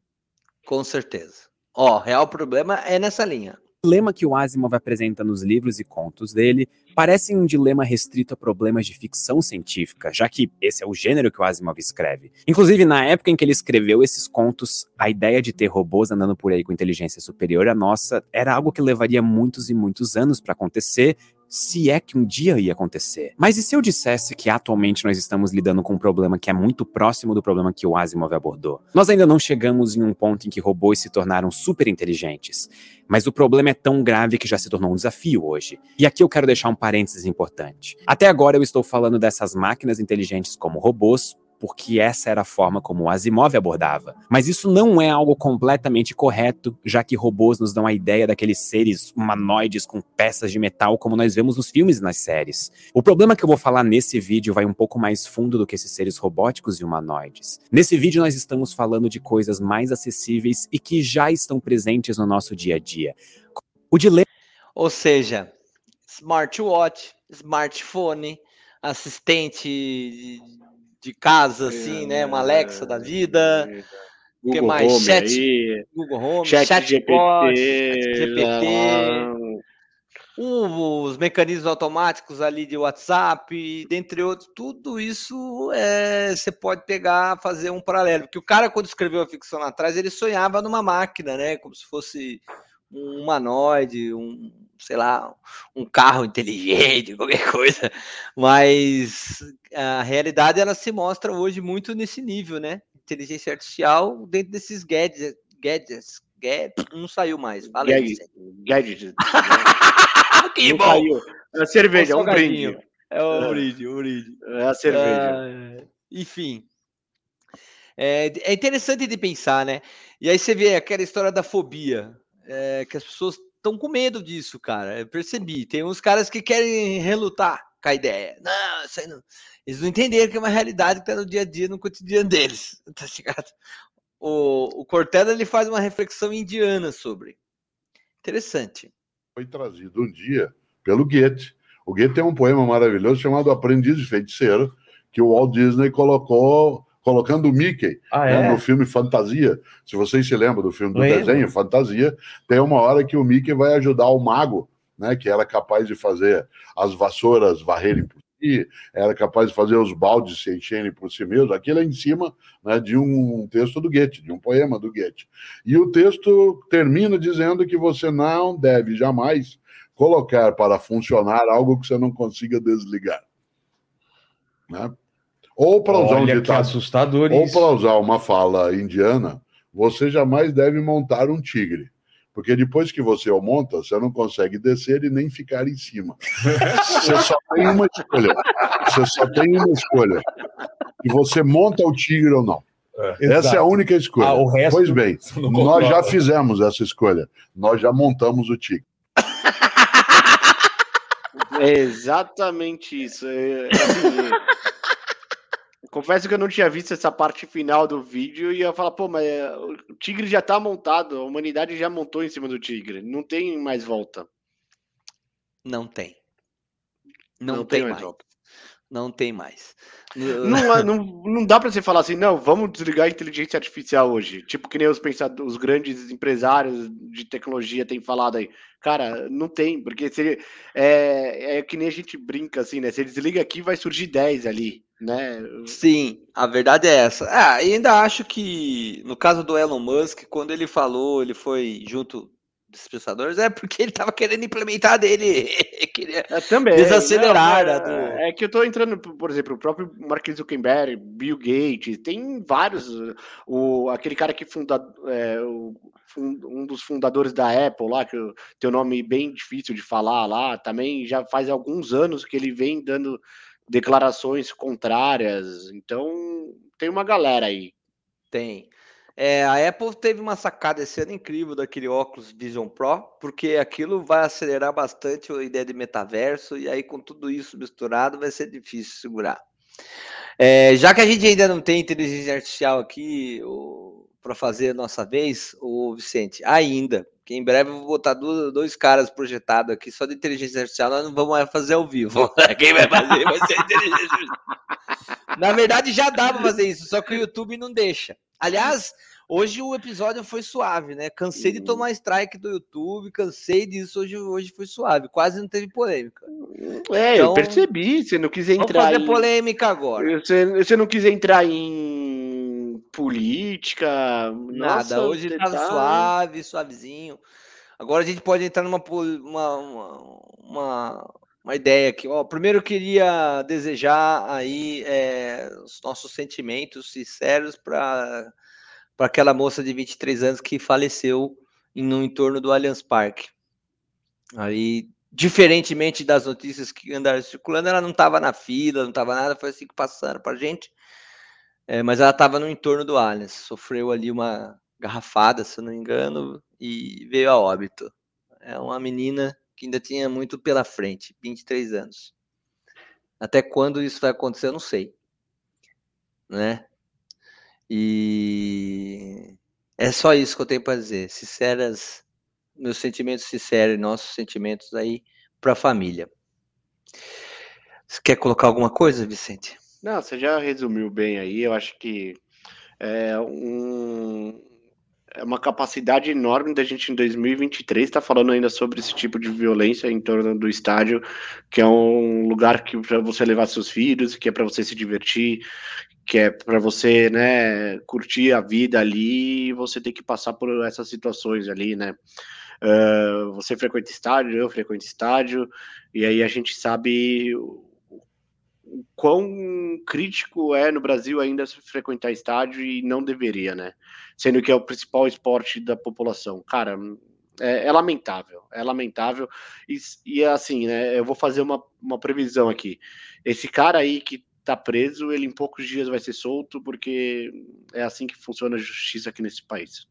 Com certeza. Ó, real problema é nessa linha. O dilema que o Asimov apresenta nos livros e contos dele parece um dilema restrito a problemas de ficção científica, já que esse é o gênero que o Asimov escreve. Inclusive, na época em que ele escreveu esses contos, a ideia de ter robôs andando por aí com inteligência superior à nossa era algo que levaria muitos e muitos anos para acontecer Se é que um dia ia acontecer. Mas e se eu dissesse que atualmente nós estamos lidando com um problema que é muito próximo do problema que o Asimov abordou? Nós ainda não chegamos em um ponto em que robôs se tornaram super inteligentes. Mas o problema é tão grave que já se tornou um desafio hoje. E aqui eu quero deixar um parênteses importante. Até agora eu estou falando dessas máquinas inteligentes como robôs, porque essa era a forma como o Asimov abordava. Mas isso não é algo completamente correto, já que robôs nos dão a ideia daqueles seres humanoides com peças de metal como nós vemos nos filmes e nas séries. O problema que eu vou falar nesse vídeo vai um pouco mais fundo do que esses seres robóticos e humanoides. Nesse vídeo nós estamos falando de coisas mais acessíveis e que já estão presentes no nosso dia a dia. O dilema Ou seja, smartwatch, smartphone, assistente de, casa, assim, né? Uma Alexa da vida. O que Google mais? Home Chat, aí, Google Home, Chat chatbot, GPT, chat GPT, os mecanismos automáticos ali de WhatsApp, dentre outros, tudo isso é, você pode pegar, fazer um paralelo. Porque o cara, quando escreveu a ficção lá atrás, ele sonhava numa máquina, né? Como se fosse um humanoide, um, sei lá, um carro inteligente, qualquer coisa. Mas a realidade ela se mostra hoje muito nesse nível, né? Inteligência artificial dentro desses gadgets, gadgets, gadgets não saiu mais. Fala aí, Gadget. Vicente. Gadget. que Não bom. caiu. É a cerveja, é um brinde. É o É. brinde, o brinde. É a cerveja. Ah, enfim. É, é interessante de pensar, né? E aí você vê aquela história da fobia, é, que as pessoas estão com medo disso, cara. Eu percebi. Tem uns caras que querem relutar com a ideia. Não, isso aí não. Eles não entenderam que é uma realidade que está no dia a dia, no cotidiano deles. Tá ligado? O, o Cortella ele faz uma reflexão indiana sobre. Interessante. Foi trazido um dia pelo Goethe. O Goethe tem um poema maravilhoso chamado Aprendiz de Feiticeiro, que o Walt Disney colocou colocando o Mickey Ah, né, é? no filme Fantasia. Se vocês se lembram do filme do Lembro. desenho Fantasia, tem uma hora que o Mickey vai ajudar o mago, né, que era capaz de fazer as vassouras varrerem por si, era capaz de fazer os baldes se encherem por si mesmo. Aquilo é em cima né, de um texto do Goethe, de um poema do Goethe. E o texto termina dizendo que você não deve jamais colocar para funcionar algo que você não consiga desligar. Né? Ou para usar um Olha que ditado, assustador ou para usar uma fala indiana, você jamais deve montar um tigre. Porque depois que você o monta, você não consegue descer e nem ficar em cima. Você só tem uma escolha. Você só tem uma escolha. E você monta o tigre ou não. Essa é a exato. única escolha. Ah, o resto pois bem, nós já fizemos essa escolha. Nós já montamos o tigre. É exatamente isso. É, assim, é, confesso que eu não tinha visto essa parte final do vídeo e eu ia falar, pô, mas é, o tigre já tá montado, a humanidade já montou em cima do tigre, não tem mais volta. Não tem. Não, Não tem, tem mais. Não tem mais. Não, não, não dá pra você falar assim, não, vamos desligar a inteligência artificial hoje. Tipo que nem os os grandes empresários de tecnologia têm falado aí. Cara, não tem, porque seria, é, é que nem a gente brinca assim, né? Se ele desliga aqui, vai surgir 10 ali, né? Sim, a verdade é essa. Ah, ainda acho que no caso do Elon Musk, quando ele falou, ele foi junto dos pensadores, é porque ele estava querendo implementar dele. Queria É, também. desacelerar não, a é, do. é que eu tô entrando, por exemplo, o próprio Mark Zuckerberg, Bill Gates, tem vários. O, aquele cara que funda, é, o, um dos fundadores da Apple lá, que tem um nome bem difícil de falar lá, também já faz alguns anos que ele vem dando declarações contrárias. Então, tem uma galera aí. Tem. É, a Apple teve uma sacada esse ano incrível daquele óculos Vision Pro, porque aquilo vai acelerar bastante a ideia de metaverso, e aí com tudo isso misturado vai ser difícil segurar. É, já que a gente ainda não tem inteligência artificial aqui para fazer a nossa vez, o Vicente, ainda, que em breve eu vou botar do- dois caras projetados aqui só de inteligência artificial, nós não vamos mais fazer ao vivo. Quem vai fazer vai ser a inteligência artificial. Na verdade, já dá pra fazer isso, só que o YouTube não deixa. Aliás, hoje o episódio foi suave, né? Cansei de tomar strike do YouTube, cansei disso, hoje, hoje foi suave, quase não teve polêmica. É, eu Então, percebi, você não quis Vamos entrar fazer em... polêmica agora. Você, você não quis entrar em política, Nada, nossa, hoje tá tá- suave, suavezinho. Agora a gente pode entrar numa, uma, uma, uma, uma ideia aqui. Ó, primeiro eu queria desejar aí é, os nossos sentimentos sinceros para para aquela moça de 23 anos que faleceu em, no entorno do Allianz Parque. Aí, diferentemente das notícias que andaram circulando, ela não estava na fila, não estava nada, foi assim que passaram para gente. É, mas ela estava no entorno do Allianz, sofreu ali uma garrafada, se eu não me engano, e veio a óbito. É uma menina que ainda tinha muito pela frente, 23 anos. Até quando isso vai acontecer, eu não sei. Né? E é só isso que eu tenho para dizer. Sinceras, meus sentimentos sinceros, nossos sentimentos aí para a família. Você quer colocar alguma coisa, Vicente? Não, você já resumiu bem aí. Eu acho que é, um, é uma capacidade enorme da gente em 2023 estar tá falando ainda sobre esse tipo de violência em torno do estádio, que é um lugar que para você levar seus filhos, que é para você se divertir, que é para você, né, curtir a vida ali, você tem que passar por essas situações ali, né? Uh, você frequenta estádio, eu frequento estádio, e aí a gente sabe o, quão crítico é no Brasil ainda se frequentar estádio e não deveria, né? Sendo que é o principal esporte da população. Cara, é, é, lamentável, é lamentável. E, e assim, né? Eu vou fazer uma, uma previsão aqui. Esse cara aí que tá preso, ele em poucos dias vai ser solto, porque é assim que funciona a justiça aqui nesse país.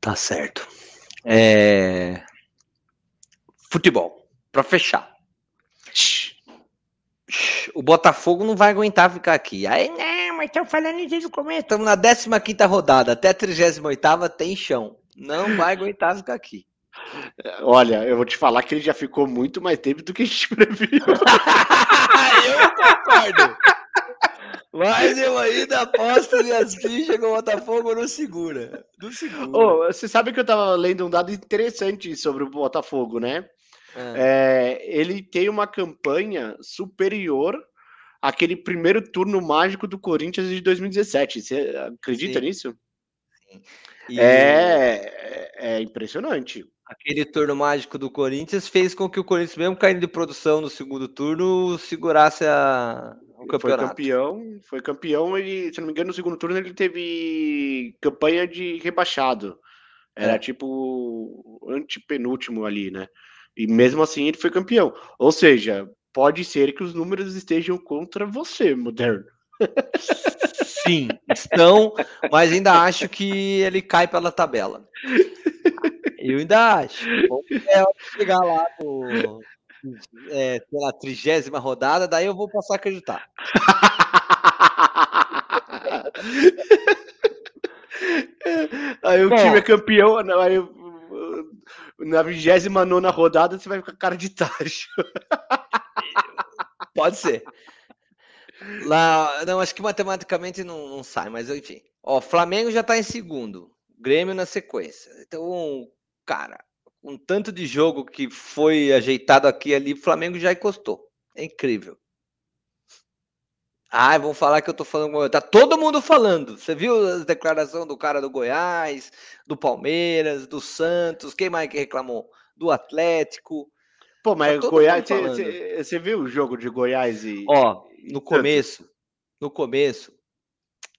Tá certo. É... Futebol, para fechar. O Botafogo não vai aguentar ficar aqui. Aí, não, mas estão falando desde o começo. Estamos na 15 rodada, até a 38 tem chão. Não vai aguentar ficar aqui. Olha, eu vou te falar que ele já ficou muito mais tempo do que a gente previu. eu concordo. Mas eu ainda aposto minhas fichas com o Botafogo não segura. Não segura. Oh, você sabe que eu tava lendo um dado interessante sobre o Botafogo, né? Ah. É, ele tem uma campanha superior àquele primeiro turno mágico do Corinthians de 2017. Você acredita Sim. nisso? Sim. E... É, é impressionante. Aquele turno mágico do Corinthians fez com que o Corinthians, mesmo caindo de produção no segundo turno, segurasse a, o campeonato. Foi campeão, foi campeão, ele, se não me engano, no segundo turno ele teve campanha de rebaixado. Era é. tipo antepenúltimo ali, né? E mesmo assim ele foi campeão. Ou seja, pode ser que os números estejam contra você, moderno. Sim, estão, mas ainda acho que ele cai pela tabela. Eu ainda acho. Vamos chegar lá no, é, pela trigésima rodada, daí eu vou passar a acreditar. aí o Bom, time é campeão, aí na 29 rodada você vai ficar cara de tacho. Pode ser. Lá, não, acho que matematicamente não, não sai, mas enfim. Ó, Flamengo já tá em segundo, Grêmio na sequência. Então, cara, um tanto de jogo que foi ajeitado aqui e ali, Flamengo já encostou. É incrível. Ah, vão falar que eu tô falando. Tá todo mundo falando. Você viu a declaração do cara do Goiás, do Palmeiras, do Santos? Quem mais que reclamou? Do Atlético. Pô, mas tá Goiás, você viu o jogo de Goiás e. Ó, no começo, no começo,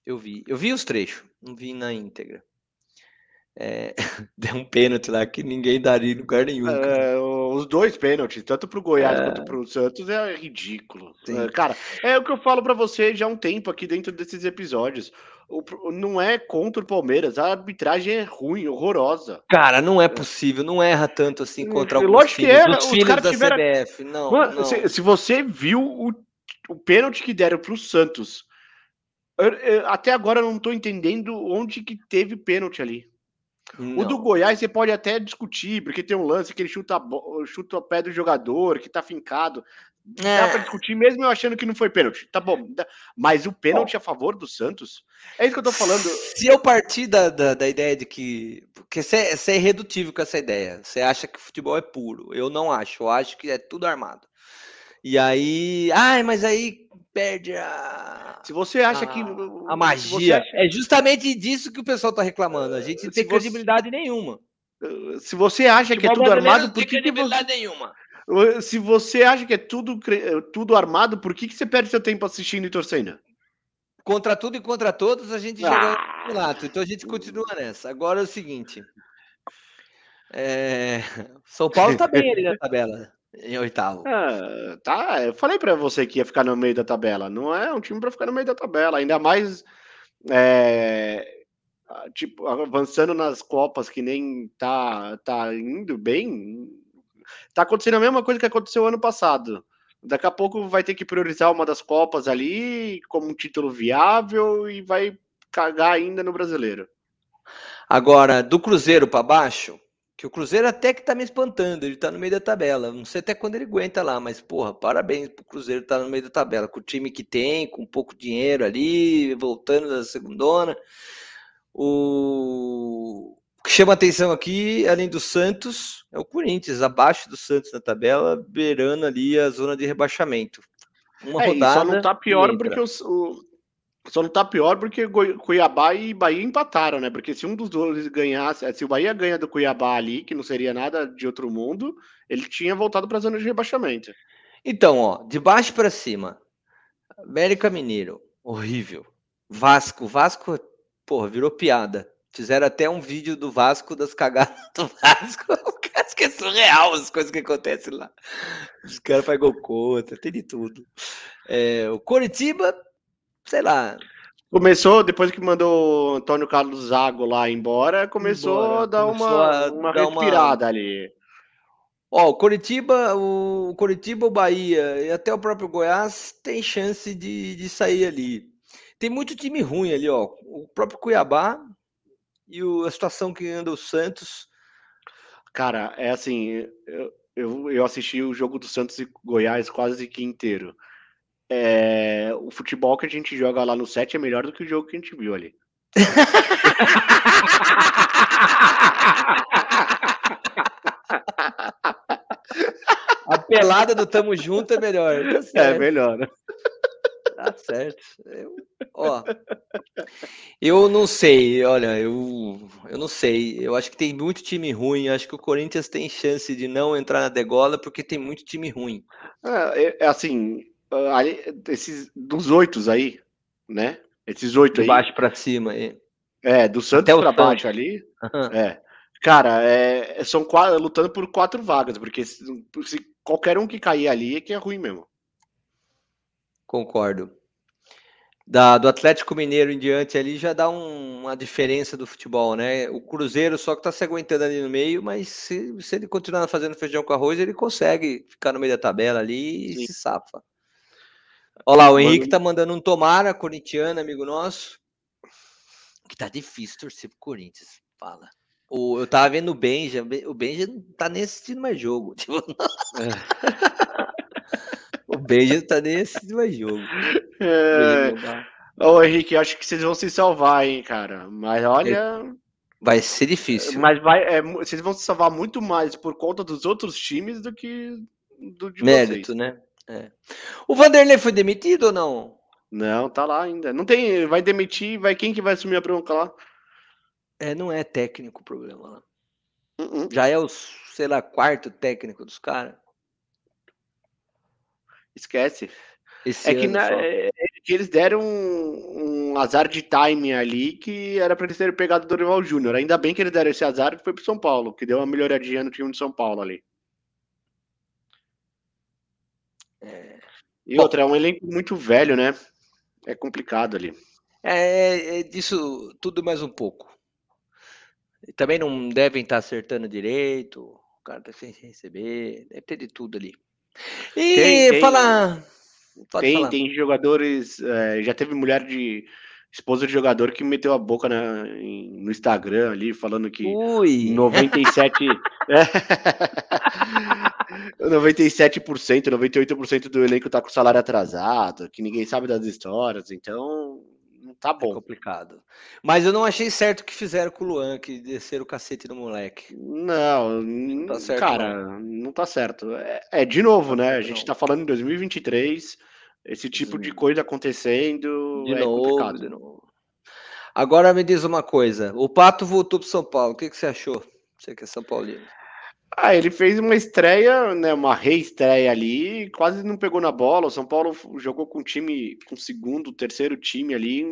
eu vi. Eu vi os trechos, não vi na íntegra é, deu um pênalti lá que ninguém daria em lugar nenhum. É, os dois pênaltis, tanto para o Goiás é... quanto para o Santos, é ridículo. É, cara, é o que eu falo para você já há um tempo aqui dentro desses episódios. O, não é contra o Palmeiras, a arbitragem é ruim, horrorosa. Cara, não é possível, não erra tanto assim contra alguns Lógico que erra, os filhos da tiveram... CBF. Não, Mano, não. Se, se, você viu o, o pênalti que deram para o Santos, eu, eu, até agora eu não estou entendendo onde que teve pênalti ali. Não. O do Goiás você pode até discutir, porque tem um lance que ele chuta, chuta o pé do jogador, que tá fincado. É. Dá pra discutir, mesmo eu achando que não foi pênalti. Tá bom. Mas o pênalti bom. a favor do Santos? É isso que eu tô falando. Se eu partir da, da, da ideia de que. Porque você é, você é irredutível com essa ideia. Você acha que o futebol é puro. Eu não acho. Eu acho que é tudo armado. E aí. Ai, mas aí perde a. Se você acha a, que. A magia. Acha... É justamente disso que o pessoal tá reclamando. A gente não tem credibilidade nenhuma. Se você acha que é tudo armado, por que. credibilidade você... nenhuma. Se você acha que é tudo, tudo armado, por que, que você perde seu tempo assistindo e torcendo? Contra tudo e contra todos, a gente Ah. chegou no campeonato. Então a gente continua nessa. Agora é o seguinte. é, São Paulo tá bem ali na tabela, em oitavo. Ah, tá, eu falei pra você que ia ficar no meio da tabela. Não é um time pra ficar no meio da tabela, ainda mais é, tipo avançando nas copas que nem tá tá indo bem. Tá acontecendo a mesma coisa que aconteceu ano passado. Daqui a pouco vai ter que priorizar uma das copas ali como um título viável e vai cagar ainda no brasileiro. Agora, do Cruzeiro para baixo, que o Cruzeiro até que tá me espantando, ele tá no meio da tabela. Não sei até quando ele aguenta lá, mas porra, parabéns pro Cruzeiro estar no meio da tabela, com o time que tem, com pouco dinheiro ali, voltando da segundona. O o que chama atenção aqui, além do Santos, é o Corinthians, abaixo do Santos na tabela, beirando ali a zona de rebaixamento. Uma É, rodada. só não tá pior porque os- o, só não tá pior porque Cuiabá e Bahia empataram, né? Porque se um dos dois ganhasse, se o Bahia ganha do Cuiabá ali, que não seria nada de outro mundo, ele tinha voltado para a zona de rebaixamento. Então, ó, de baixo para cima. América Mineiro, horrível. Vasco, Vasco, porra, virou piada. Fizeram até um vídeo do Vasco, das cagadas do Vasco. Acho que é surreal as coisas que acontecem lá. Os caras fazem gol contra, tem de tudo. É, o Coritiba, sei lá. Começou, depois que mandou o Antônio Carlos Zago lá embora, começou Embora, a dar começou uma, a uma dar uma- ali. Ó, o Coritiba, o Coritiba, o Bahia e até o próprio Goiás tem chance de, de sair ali. Tem muito time ruim ali, ó. O próprio Cuiabá e o- a situação que anda o Santos. Cara, é assim, eu, eu, eu assisti o jogo do Santos e Goiás quase que inteiro. É, o futebol que a gente joga lá no set é melhor do que o jogo que a gente viu ali. A pelada do Tamo Junto é melhor. Tá É melhor. tá certo. Eu- ó, eu não sei, olha, eu, eu não sei. Eu acho que tem muito time ruim. Acho que o Corinthians tem chance de não entrar na degola porque tem muito time ruim. É, é- é assim, ah, ali, esses, dos oito aí, né? Esses oito De aí. baixo para cima. é. É, do Santos Até o pra baixo Santos. ali. Aham. É. Cara, é, são quatro, lutando por quatro vagas, porque se, se qualquer um que cair ali é que é ruim mesmo. Concordo. Da, do Atlético Mineiro em diante ali já dá um- uma diferença do futebol, né? O Cruzeiro só que tá se aguentando ali no meio, mas se, se ele continuar fazendo feijão com arroz, ele consegue ficar no meio da tabela ali e se safa. Olha lá, o Henrique Mano- tá mandando um tomara, corintiano, amigo nosso. Que tá difícil torcer pro Corinthians. Fala. O, eu tava vendo o Benja, o Benja não tá nem assistindo mais jogo. Tipo, o Benja não tá nem assistindo mais jogo. É... Ô, Henrique, acho que vocês vão se salvar, hein, cara. Mas olha. Vai ser difícil. Mas vai, é, vocês vão se salvar muito mais por conta dos outros times do que do de Mérito, vocês. né? É. O Vanderlei foi demitido ou não? Não, tá lá ainda. Não tem. Vai demitir, vai quem que vai assumir a bronca lá? É, não é técnico o problema lá. Uh-uh. Já é o, sei lá, quarto técnico dos caras. Esquece. Esse É que, na- é- é que eles deram um, um azar de timing ali que era pra eles terem pegado o Dorival Júnior. Ainda bem que eles deram esse azar e foi pro São Paulo, que deu uma melhoradinha no time de São Paulo ali. E outra, é um elenco muito velho, né? É complicado ali. É, é disso tudo mais um pouco. Também não devem estar acertando direito. O cara tá sem receber. Deve ter de tudo ali. E Tem- tem- falar. Tem, falar. tem jogadores. é, já teve mulher de. Esposa de jogador que meteu a boca na- em- no Instagram ali, falando que Ui! 97. É. 97%, 98% do elenco tá com salário atrasado, que ninguém sabe das histórias, então não tá bom. É complicado. Mas eu não achei certo o que fizeram com o Luan, que desceram o cacete no moleque. Não, n- tá certo, cara, não. tá certo. É, é, de novo, né? A gente tá falando em 2023, esse tipo de coisa acontecendo De é novo, complicado. de novo. Agora me diz uma coisa. O Pato voltou pro São Paulo. O que, que você achou? Você que é São Paulino. Ah, ele fez uma estreia, né, uma reestreia ali, quase não pegou na bola. O São Paulo jogou com time, com segundo, terceiro time ali.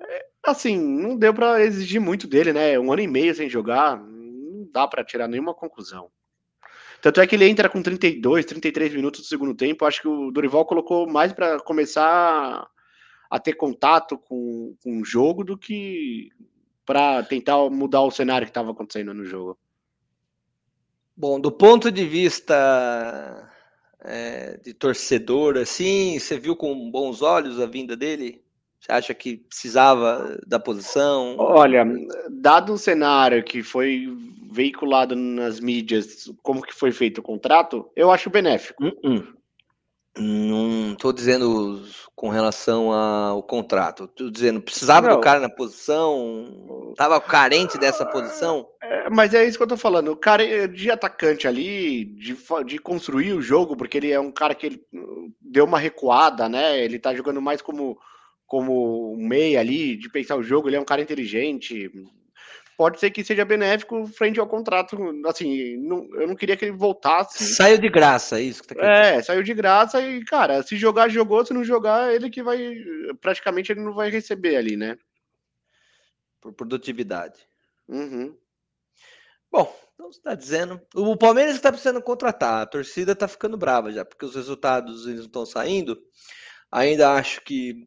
É, Assim, não deu pra exigir muito dele, né? Um ano e meio sem jogar, não dá pra tirar nenhuma conclusão. Tanto é que ele entra com 32, 33 minutos do segundo tempo. Acho que o Dorival colocou mais pra começar a ter contato com, com o jogo do que pra tentar mudar o cenário que estava acontecendo no jogo. Bom, do ponto de vista é, de torcedor, assim, você viu com bons olhos a vinda dele? Você acha que precisava da posição? Olha, dado o cenário que foi veiculado nas mídias, como que foi feito o contrato, eu acho benéfico. Não estou dizendo com relação ao contrato. Estou dizendo, precisava Não. do cara na posição? Estava carente dessa posição? É, mas é isso que eu tô falando. O cara é de atacante ali, de, de construir o jogo, porque ele é um cara que ele uh, deu uma recuada, né? Ele tá jogando mais como, como um meia ali, de pensar o jogo, ele é um cara inteligente. Pode ser que seja benéfico frente ao contrato. Assim, não- eu não queria que ele voltasse. Saiu de graça, é isso que tá querendo É, saiu de graça e, cara, se jogar, jogou, se não jogar, ele que vai. Praticamente ele não vai receber ali, né? Por produtividade. Uhum. Bom, então você está dizendo. O Palmeiras está precisando contratar. A torcida está ficando brava já, porque os resultados eles não estão saindo. Ainda acho que.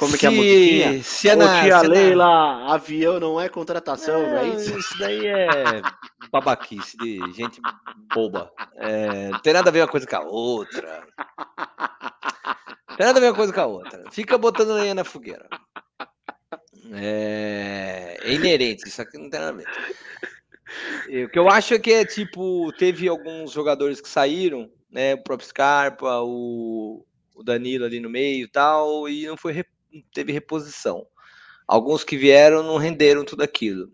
Como que é a se- musiquinha? Se é Ô, na, tia se é na- Leila, avião não é contratação, não, é isso? Isso daí é babaquice de gente boba. É, não tem nada a ver uma coisa com a outra. Não tem nada a ver uma coisa com a outra. Fica botando lenha na fogueira. É, é inerente, isso aqui não tem nada a ver. O que eu acho é que é tipo, teve alguns jogadores que saíram, né? O próprio Scarpa, o, o Danilo ali no meio e tal, e não foi não teve reposição. Alguns que vieram não renderam tudo aquilo.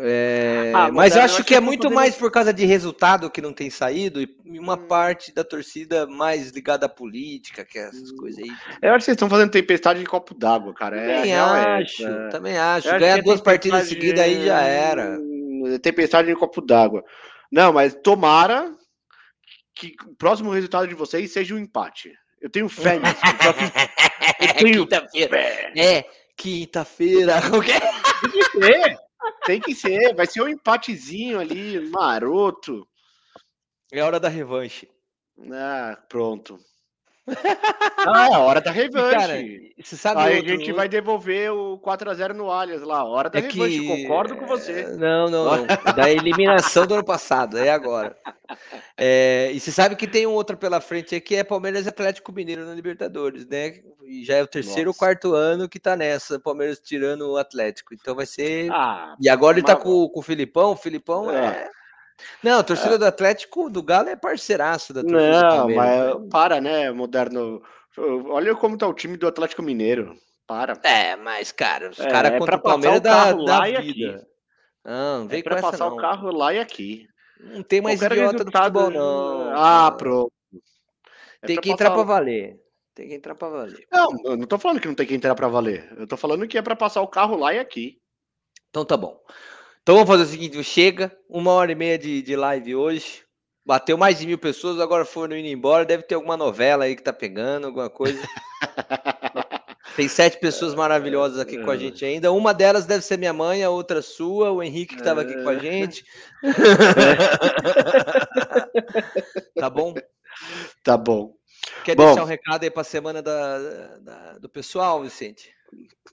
É, Ah, mas eu eu acho que é muito mais por causa de resultado que não tem saído e uma parte da torcida mais ligada à política, que é essas coisas aí. Eu acho que vocês estão fazendo tempestade de copo d'água, cara. É, Também é acho, essa. também acho. Eu Ganhar que é duas partidas tempestade- seguidas aí já era. Tempestade de copo d'água. Não, mas tomara que o próximo resultado de vocês seja um empate. Eu tenho fé nisso. tenho Quinta-feira. É, quinta-feira. Qualquer... Tem que ser. Tem que ser. Vai ser um empatezinho ali, maroto. É hora da revanche. Ah, pronto. Ah, é a hora da revanche. Cara, você sabe Aí outro- a gente vai devolver o 4x0 no Allianz lá. Hora da É revanche. que- Concordo com você. Não, não, não. Da eliminação do ano passado, é agora. É, e você sabe que tem um outro pela frente aí que é Palmeiras e Atlético Mineiro na Libertadores, né? E já é o terceiro ou quarto ano que tá nessa, Palmeiras tirando o Atlético. Então vai ser. Ah, e agora ele tá mas- com, com o Filipão. O Filipão é. Não, a torcida do Atlético do Galo é parceiraço da torcida do Não, né? mas para, né, moderno. Olha como tá o time do Atlético Mineiro. Para. É, mas, cara, os É, caras é contra o Palmeiras o da, da lá e vida. aqui. Não, não vem É pra essa passar não. o carro lá e aqui. Não tem mais Qualquer idiota do futebol, não. Ah, pronto. É Tem que entrar passar pra valer. Tem que entrar pra valer. Não, eu não tô falando que não tem que entrar pra valer. Eu tô falando que é pra passar o carro lá e aqui. Então tá bom. Então vamos fazer o seguinte: chega, uma hora e meia de, de live hoje. Bateu mais de mil pessoas, agora foram indo embora. Deve ter alguma novela aí que tá pegando, alguma coisa. Tem sete pessoas maravilhosas aqui com a gente ainda. Uma delas deve ser minha mãe, a outra sua, o Henrique que estava aqui com a gente. tá bom? Tá bom. Quer Bom. deixar um recado aí para a semana da, da- do pessoal, Vicente?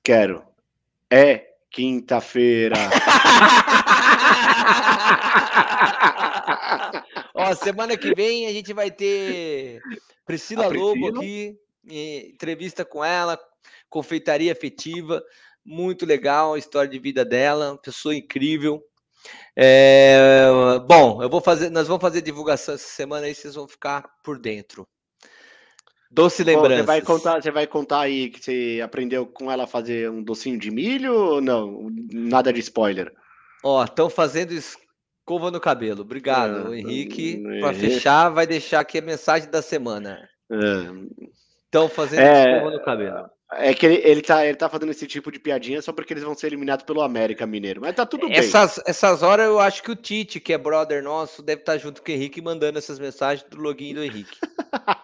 Quero. É quinta-feira. Ó, semana que vem a gente vai ter Priscila A Lobo Priscila? aqui, entrevista com ela, confeitaria afetiva, muito legal a história de vida dela, pessoa incrível. É, bom, eu vou fazer, nós vamos fazer divulgação essa semana aí, vocês vão ficar por dentro. Doce Bom, lembranças. Você vai contar, você vai contar aí que você aprendeu com ela a fazer um docinho de milho ou não? Nada de spoiler. Ó, estão fazendo escova no cabelo. Obrigado, Ah, Henrique. é. Para fechar, vai deixar aqui a mensagem da semana. É. Estão fazendo É, escova no cabelo. É que ele, ele, tá, ele tá fazendo esse tipo de piadinha só porque eles vão ser eliminados pelo América Mineiro. Mas tá tudo bem. Essas, essas horas eu acho que o Tite, que é brother nosso, deve estar junto com o Henrique mandando essas mensagens do login do Henrique.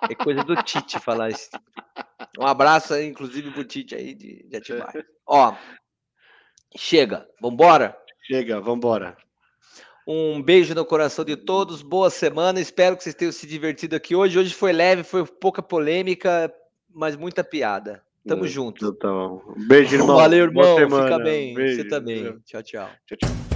É coisa do Tite falar isso. Um abraço inclusive, pro Tite aí de, de Atibaia. Ó, chega, vambora? Chega, vambora. Um beijo no coração de todos, boa semana. Espero que vocês tenham se divertido aqui hoje. Hoje foi leve, foi pouca polêmica, mas muita piada. Tamo junto. Então, beijo, irmão. Valeu, Boa irmão. semana. Fica bem. Beijo. Você também. Tchau, tchau. Tchau, tchau.